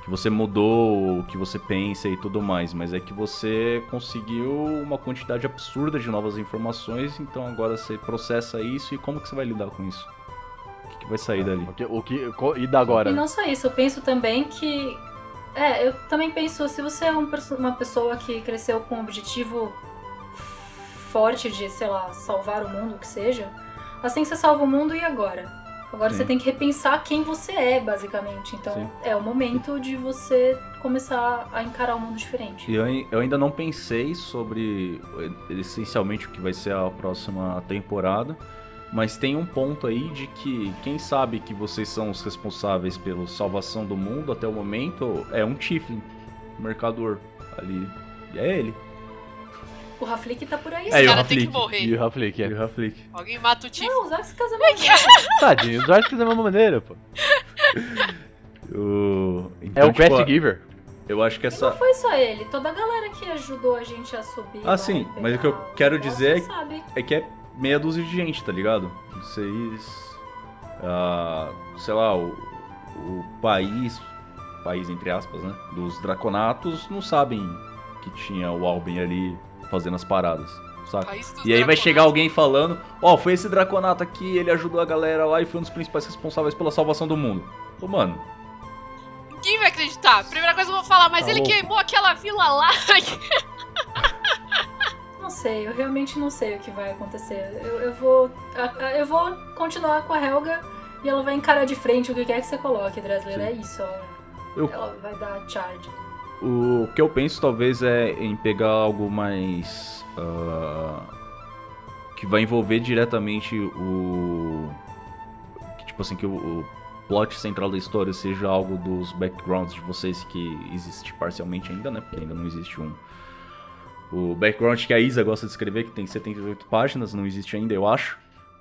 Speaker 1: que você mudou o que você pensa e tudo mais, mas é que você conseguiu uma quantidade absurda de novas informações, então agora você processa isso e como que você vai lidar com isso? O que, que vai sair dali?
Speaker 4: O que, o que, e da agora?
Speaker 3: E não só isso, eu penso também que. É, eu também penso, se você é um uma pessoa que cresceu com um objetivo forte de, sei lá, salvar o mundo, o que seja, assim você salva o mundo e agora? Agora
Speaker 1: Sim.
Speaker 3: você tem que repensar quem você é, basicamente. Então
Speaker 1: Sim.
Speaker 3: é o momento de você começar a encarar o mundo diferente.
Speaker 1: E eu, eu ainda não pensei sobre eh, essencialmente o que vai ser a próxima temporada, mas tem um ponto aí de que quem sabe que vocês são os responsáveis pela salvação do mundo até o momento é um Tiflin, um mercador ali. É ele.
Speaker 3: O Raflik tá por aí.
Speaker 1: É, e
Speaker 2: Esse
Speaker 1: o
Speaker 2: cara tem que morrer.
Speaker 4: E o Raflik,
Speaker 1: E
Speaker 4: é.
Speaker 1: o Raflik.
Speaker 2: Alguém mata o Tiff.
Speaker 3: Não, usar esse casamento.
Speaker 4: Tadinho, os Zords da mesma maneira, pô.
Speaker 1: O...
Speaker 4: É
Speaker 1: Então,
Speaker 4: o
Speaker 1: tipo,
Speaker 4: Quest Giver.
Speaker 1: Eu acho que
Speaker 3: E
Speaker 1: essa.
Speaker 3: não foi só ele, toda a galera que ajudou a gente a subir.
Speaker 1: Ah, sim,
Speaker 3: e
Speaker 1: mas o que eu quero dizer é. É que é meia dúzia de gente, tá ligado? Vocês. ah, sei lá, o, o país país, entre aspas, né? Dos Draconatos, não sabem que tinha o Alben ali fazendo as paradas, saca? E aí vai chegar alguém falando, ó, foi esse Draconato aqui, ele ajudou a galera lá e foi um dos principais responsáveis pela salvação do mundo. Ô, mano,
Speaker 2: Ninguém vai acreditar. Primeira coisa que eu vou falar, mas
Speaker 1: Tá
Speaker 2: ele
Speaker 1: louco.
Speaker 2: queimou aquela vila lá.
Speaker 3: Não sei, eu realmente não sei o que vai acontecer. Eu, eu vou. Eu vou continuar com a Helga e ela vai encarar de frente o que quer que você coloque, Dresler.
Speaker 1: Sim.
Speaker 3: É isso, ó.
Speaker 1: Eu-
Speaker 3: Ela vai dar charge.
Speaker 1: O que eu penso talvez é em pegar algo mais. ah, que vai envolver diretamente o. que, tipo assim, que o, o plot central da história seja algo dos backgrounds de vocês que existe parcialmente ainda, né? Porque ainda não existe um. O background que a Isa gosta de escrever, que tem 78 páginas, não existe ainda, eu acho.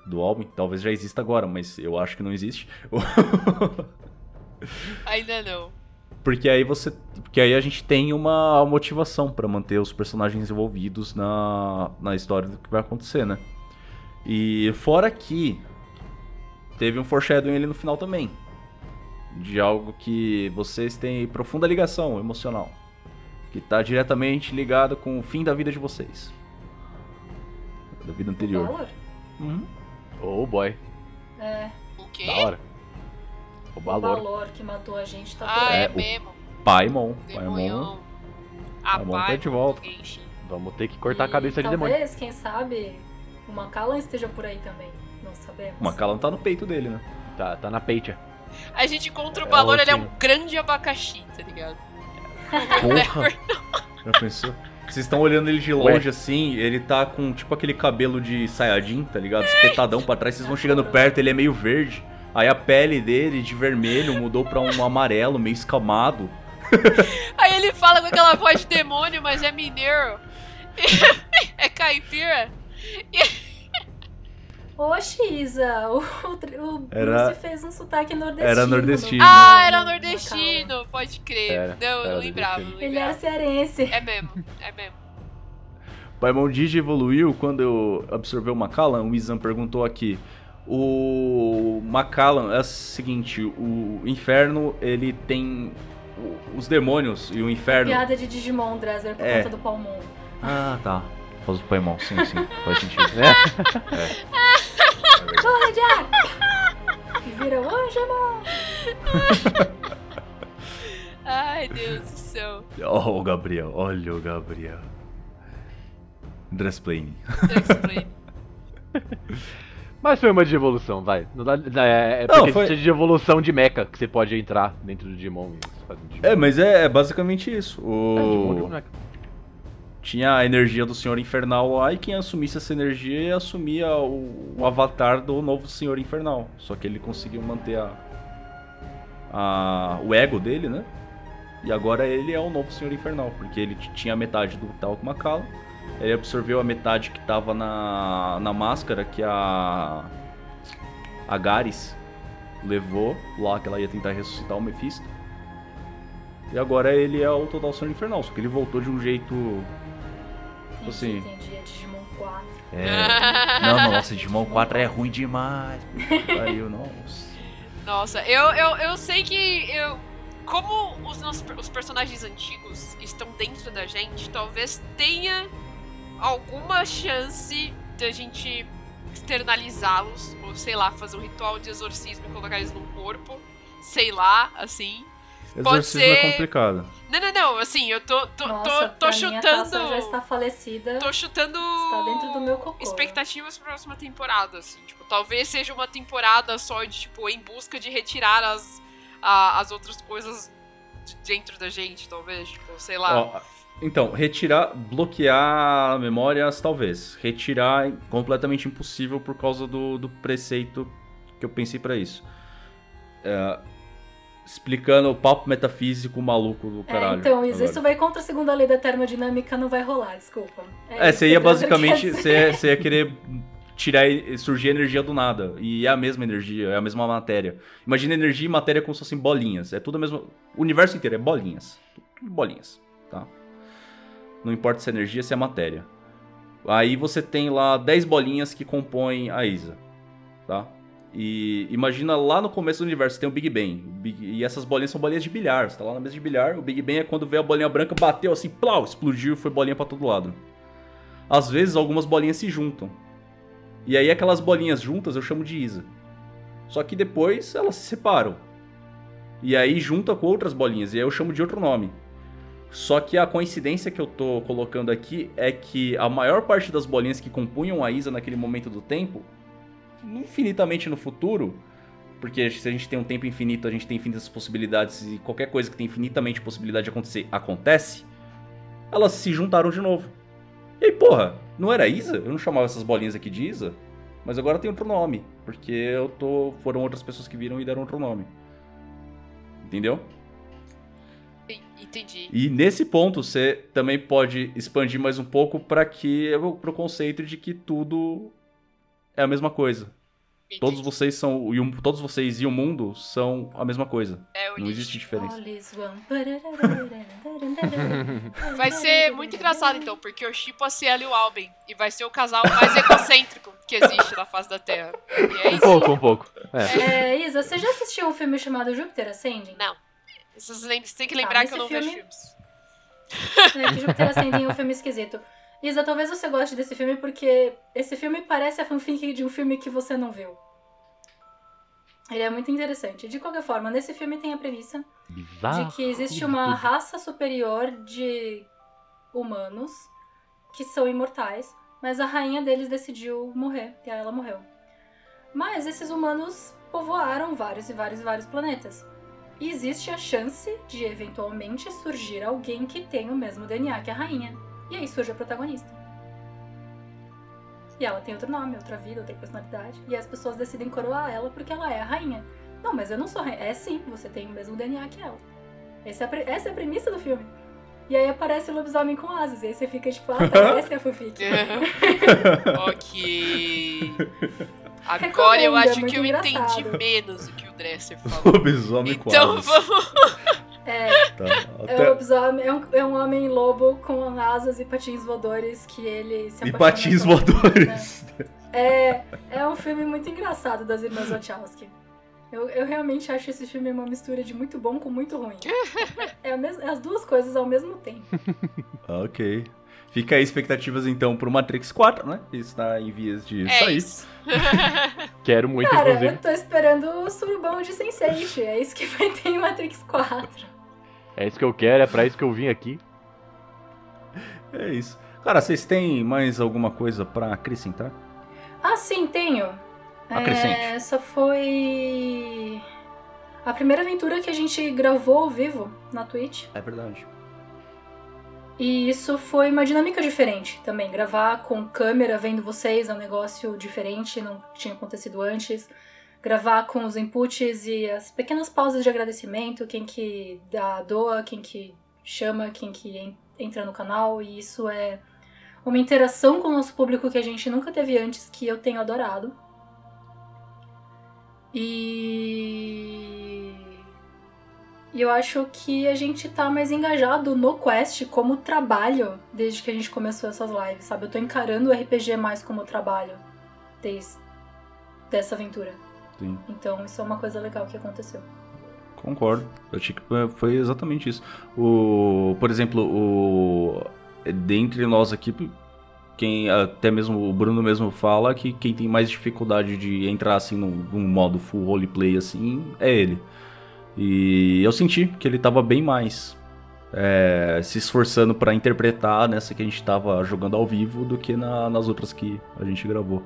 Speaker 1: Do álbum. Talvez já exista agora, mas eu acho que não existe.
Speaker 2: Ainda não.
Speaker 1: Porque aí você. Porque aí a gente tem uma motivação pra manter os personagens envolvidos na, na história do que vai acontecer, né? E fora que teve um foreshadowing ali no final também. De algo que vocês têm profunda ligação emocional. Que tá diretamente ligado com o fim da vida de vocês. Da vida anterior.
Speaker 3: Valor?
Speaker 1: Uhum.
Speaker 4: Oh boy,
Speaker 3: É.
Speaker 2: O quê?
Speaker 4: da hora. O
Speaker 3: O
Speaker 4: valor.
Speaker 3: Valor que matou a gente tá
Speaker 2: Ah,
Speaker 3: por aí.
Speaker 2: é,
Speaker 1: É, o-
Speaker 2: mesmo.
Speaker 1: Paimon. Paimon.
Speaker 2: Demonhão. A
Speaker 1: Paimon
Speaker 2: pai
Speaker 1: tá de volta.
Speaker 4: Vamos ter que cortar a
Speaker 3: E
Speaker 4: cabeça de demônio.
Speaker 3: Talvez, quem sabe, o Macallan esteja por aí também. Não sabemos.
Speaker 1: O Macallan tá no peito dele, né?
Speaker 4: Tá, tá na peixe.
Speaker 2: A gente contra o
Speaker 1: É,
Speaker 2: valor, ele é um grande abacaxi, tá ligado?
Speaker 1: Porra! Já pensou? Vocês estão olhando ele de longe assim, ele tá com tipo aquele cabelo de Saiyajin, tá ligado? Espetadão pra trás, vocês vão chegando perto, ele é meio verde. Aí a pele dele de vermelho mudou pra um amarelo, meio escamado.
Speaker 2: Aí ele fala com aquela voz de demônio, mas é mineiro. é caipira.
Speaker 3: Oxe, Isa, o, o,
Speaker 1: Era-
Speaker 3: Bruce fez um sotaque nordestino.
Speaker 1: Era nordestino.
Speaker 3: no-
Speaker 2: Ah,
Speaker 3: no-
Speaker 2: era
Speaker 3: no
Speaker 2: nordestino, pode crer.
Speaker 4: Era,
Speaker 2: não, eu não lembrava, não
Speaker 3: Macallan. Ele era
Speaker 2: lembrava.
Speaker 3: cearense.
Speaker 2: É mesmo, é mesmo.
Speaker 1: Paimon Digi evoluiu quando eu absorveu o Macallan, o Izan perguntou aqui. O Macallan é o seguinte, o inferno, ele tem os demônios e o inferno.
Speaker 3: Piada de Digimon, Dresler, por
Speaker 1: É.
Speaker 3: conta do Palmon.
Speaker 1: Ah, tá. Por causa do Paimon, sim, sim, faz sentido.
Speaker 3: Corre, Jack! E vira o Angemon!
Speaker 2: Ai, Deus do céu.
Speaker 1: Oh, o Gabriel, olha o Gabriel. Dressplane.
Speaker 2: Explain.
Speaker 4: Mas foi uma de evolução, vai. Não dá, é, é
Speaker 1: Não, foi-
Speaker 4: de evolução de mecha que você pode entrar dentro do Digimon. um.
Speaker 1: É, mas é, é basicamente isso.
Speaker 4: É, Digimon
Speaker 1: O... Tinha a energia do Senhor Infernal lá e quem assumisse essa energia assumia o, o avatar do novo Senhor Infernal. Só que ele conseguiu manter a, a- o ego dele, né? E agora ele é o novo Senhor Infernal, porque ele tinha metade do Talco Macallan. Ele absorveu a metade que tava na, na máscara que a. A Garis levou lá, que ela ia tentar ressuscitar o Mephisto. E agora ele é o total Senhor Infernal, só que ele voltou de um jeito.
Speaker 3: Entendi,
Speaker 1: Assim.
Speaker 3: entendi. É Digimon 4.
Speaker 1: É. Não, não, nossa, Digimon 4 é ruim demais. Pariu, nossa.
Speaker 2: Nossa, eu, eu, eu sei que eu. Como os, nossos, os personagens antigos estão dentro da gente, talvez tenha alguma chance de a gente externalizá-los, ou sei lá, fazer um ritual de exorcismo e colocar eles num corpo. Sei lá, assim. Pode
Speaker 1: Exorcismo
Speaker 2: ser-
Speaker 1: é complicado.
Speaker 2: Não, não, não, assim, eu tô, tô,
Speaker 3: Nossa,
Speaker 2: tô, tô
Speaker 3: a
Speaker 2: chutando.
Speaker 3: já está falecida.
Speaker 2: Tô chutando.
Speaker 3: Está dentro do meu cocô.
Speaker 2: expectativas pra próxima temporada, assim. Tipo, talvez seja uma temporada só de, tipo, em busca de retirar as, a- as outras coisas de dentro da gente, talvez. Tipo, sei lá.
Speaker 1: Ó, então, retirar, bloquear memórias, talvez. Retirar é completamente impossível por causa do, do preceito que eu pensei pra isso. É, explicando o papo metafísico maluco do
Speaker 3: É,
Speaker 1: caralho.
Speaker 3: então, isso,
Speaker 1: agora.
Speaker 3: isso vai contra a segunda lei da termodinâmica, não vai rolar, desculpa.
Speaker 1: É,
Speaker 3: isso
Speaker 1: você ia basicamente. Você ia, você ia querer tirar e surgir energia do nada. E é a mesma energia, é a mesma matéria. Imagina energia e matéria como se fossem bolinhas. É tudo a mesma. O universo inteiro é bolinhas. Tudo bolinhas, tá? Não importa se é energia, se é matéria. Aí você tem lá 10 bolinhas que compõem a Isa, tá? E imagina lá no começo do universo tem o Big Bang. Big- E essas bolinhas são bolinhas de bilhar. Você tá lá na mesa de bilhar. O Big Bang é quando veio a bolinha branca, bateu assim, plau, explodiu e foi bolinha pra todo lado. Às vezes algumas bolinhas se juntam. E aí aquelas bolinhas juntas eu chamo de Isa. Só que depois elas se separam. E aí junta com outras bolinhas. E aí eu chamo de outro nome. Só que a coincidência que eu tô colocando aqui é que a maior parte das bolinhas que compunham a Isa naquele momento do tempo, infinitamente no futuro, porque se a gente tem um tempo infinito, a gente tem infinitas possibilidades e qualquer coisa que tem infinitamente possibilidade de acontecer acontece, elas se juntaram de novo. E aí, porra, não era Isa? Eu não chamava essas bolinhas aqui de Isa? Mas agora tem outro nome, porque eu tô foram outras pessoas que viram e deram outro nome. Entendeu?
Speaker 2: En- Entendi.
Speaker 1: E nesse ponto você também pode expandir mais um pouco para que pro conceito de que tudo é a mesma coisa. Todos
Speaker 2: entendi.
Speaker 1: vocês são e o- todos vocês e o mundo são a mesma coisa.
Speaker 2: É o
Speaker 1: Não existe diferença.
Speaker 2: Vai ser muito engraçado então, porque eu chipo a Cielo e o Alben. E vai ser o casal mais egocêntrico que existe na face da Terra. E é
Speaker 4: Um
Speaker 2: isso.
Speaker 4: pouco, um pouco. É.
Speaker 3: É, Isa, você já assistiu um filme chamado Júpiter Ascending?
Speaker 2: Não. Vocês tem que
Speaker 3: Tá,
Speaker 2: lembrar que eu não vejo
Speaker 3: filme-
Speaker 2: filmes.
Speaker 3: Que Júpiter Ascending é um filme esquisito. Isa, talvez você goste desse filme porque esse filme parece a fanfic de um filme que você não viu. Ele é muito interessante. De qualquer forma, nesse filme tem a premissa
Speaker 4: Bizarro.
Speaker 3: de que existe uma raça superior de humanos que são imortais, mas a rainha deles decidiu morrer e aí ela morreu. Mas esses humanos povoaram vários e vários e vários planetas. E existe a chance de eventualmente surgir alguém que tem o mesmo DNA que a rainha. E aí surge a protagonista. E ela tem outro nome, outra vida, outra personalidade. E as pessoas decidem coroar ela porque ela é a rainha. Não, mas eu não sou rainha. É sim, você tem o mesmo DNA que ela. Essa é a, pre- essa é a premissa do filme. E aí aparece o lobisomem com asas. E aí você fica tipo, ah, tá, essa é a fanfic.
Speaker 2: ok. Agora eu
Speaker 3: é
Speaker 2: acho que eu entendi
Speaker 3: engraçado.
Speaker 2: menos o que o Dresser falou.
Speaker 1: Lobisomem com
Speaker 2: Então
Speaker 1: asas.
Speaker 2: vamos.
Speaker 3: É,
Speaker 1: Tá.
Speaker 3: é,
Speaker 1: Até-
Speaker 3: o lobisomem, é, um, é um homem lobo com asas e patins voadores que ele se
Speaker 1: E patins voadores.
Speaker 3: É, é um filme muito engraçado das irmãs Wachowski. Eu, eu realmente acho esse filme uma mistura de muito bom com muito ruim. É, a mes- é as duas coisas ao mesmo tempo.
Speaker 1: ok. Fica aí expectativas então pro Matrix 4, né? Que está em vias de
Speaker 2: É
Speaker 1: sair.
Speaker 2: isso.
Speaker 4: Quero muito,
Speaker 3: Cara,
Speaker 4: inclusive.
Speaker 3: eu tô esperando o surubão de Sense8. É isso que vai ter em Matrix 4.
Speaker 4: É isso que eu quero, é pra isso que eu vim aqui.
Speaker 1: É isso. Cara, vocês têm mais alguma coisa pra acrescentar?
Speaker 3: Ah, sim, tenho.
Speaker 1: Acrescente.
Speaker 3: É, essa foi a primeira aventura que a gente gravou ao vivo na Twitch.
Speaker 1: É verdade.
Speaker 3: E isso foi uma dinâmica diferente também. Gravar com câmera vendo vocês é um negócio diferente, não tinha acontecido antes. Gravar com os inputs e as pequenas pausas de agradecimento, quem que dá, doa, quem que chama, quem que en- entra no canal. E isso é uma interação com o nosso público que a gente nunca teve antes, que eu tenho adorado. E. E eu acho que a gente tá mais engajado no Quest como trabalho desde que a gente começou essas lives, sabe? Eu tô encarando o RPG mais como trabalho desde dessa aventura.
Speaker 1: Sim.
Speaker 3: Então isso é uma coisa legal que aconteceu.
Speaker 1: Concordo. Eu achei que foi- exatamente isso. O, por exemplo, o dentre nós aqui, quem até mesmo o Bruno mesmo fala que quem tem mais dificuldade de entrar assim num, num modo full roleplay assim é ele. E eu senti que ele tava bem mais é, se esforçando pra interpretar nessa que a gente tava jogando ao vivo do que na- nas outras que a gente gravou.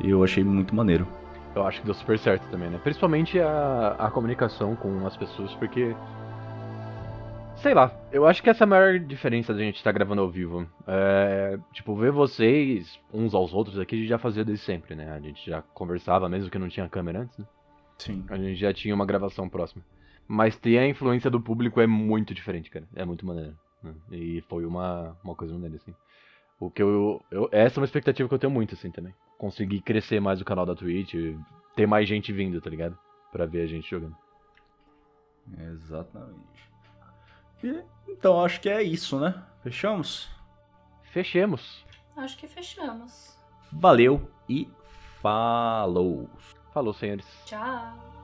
Speaker 1: E eu achei muito maneiro.
Speaker 4: Eu acho que deu super certo também, né? Principalmente a, a comunicação com as pessoas, porque. Sei lá, eu acho que essa é a maior diferença da gente estar gravando ao vivo. É, tipo, ver vocês uns aos outros aqui, a gente já fazia desde sempre, né? A gente já conversava, mesmo que não tinha câmera antes, né?
Speaker 1: Sim.
Speaker 4: A gente já tinha uma gravação próxima. Mas ter a influência do público é muito diferente, cara. É muito maneiro. né? E foi uma, uma coisa maneira, assim. O que eu, eu. Essa é uma expectativa que eu tenho muito, assim, também. Conseguir crescer mais o canal da Twitch, ter mais gente vindo, tá ligado? Pra ver a gente jogando.
Speaker 1: Exatamente. E, então acho que é isso, né? Fechamos?
Speaker 4: Fechemos.
Speaker 3: Acho que fechamos.
Speaker 1: Valeu e falou!
Speaker 4: Falou, senhores.
Speaker 3: Tchau.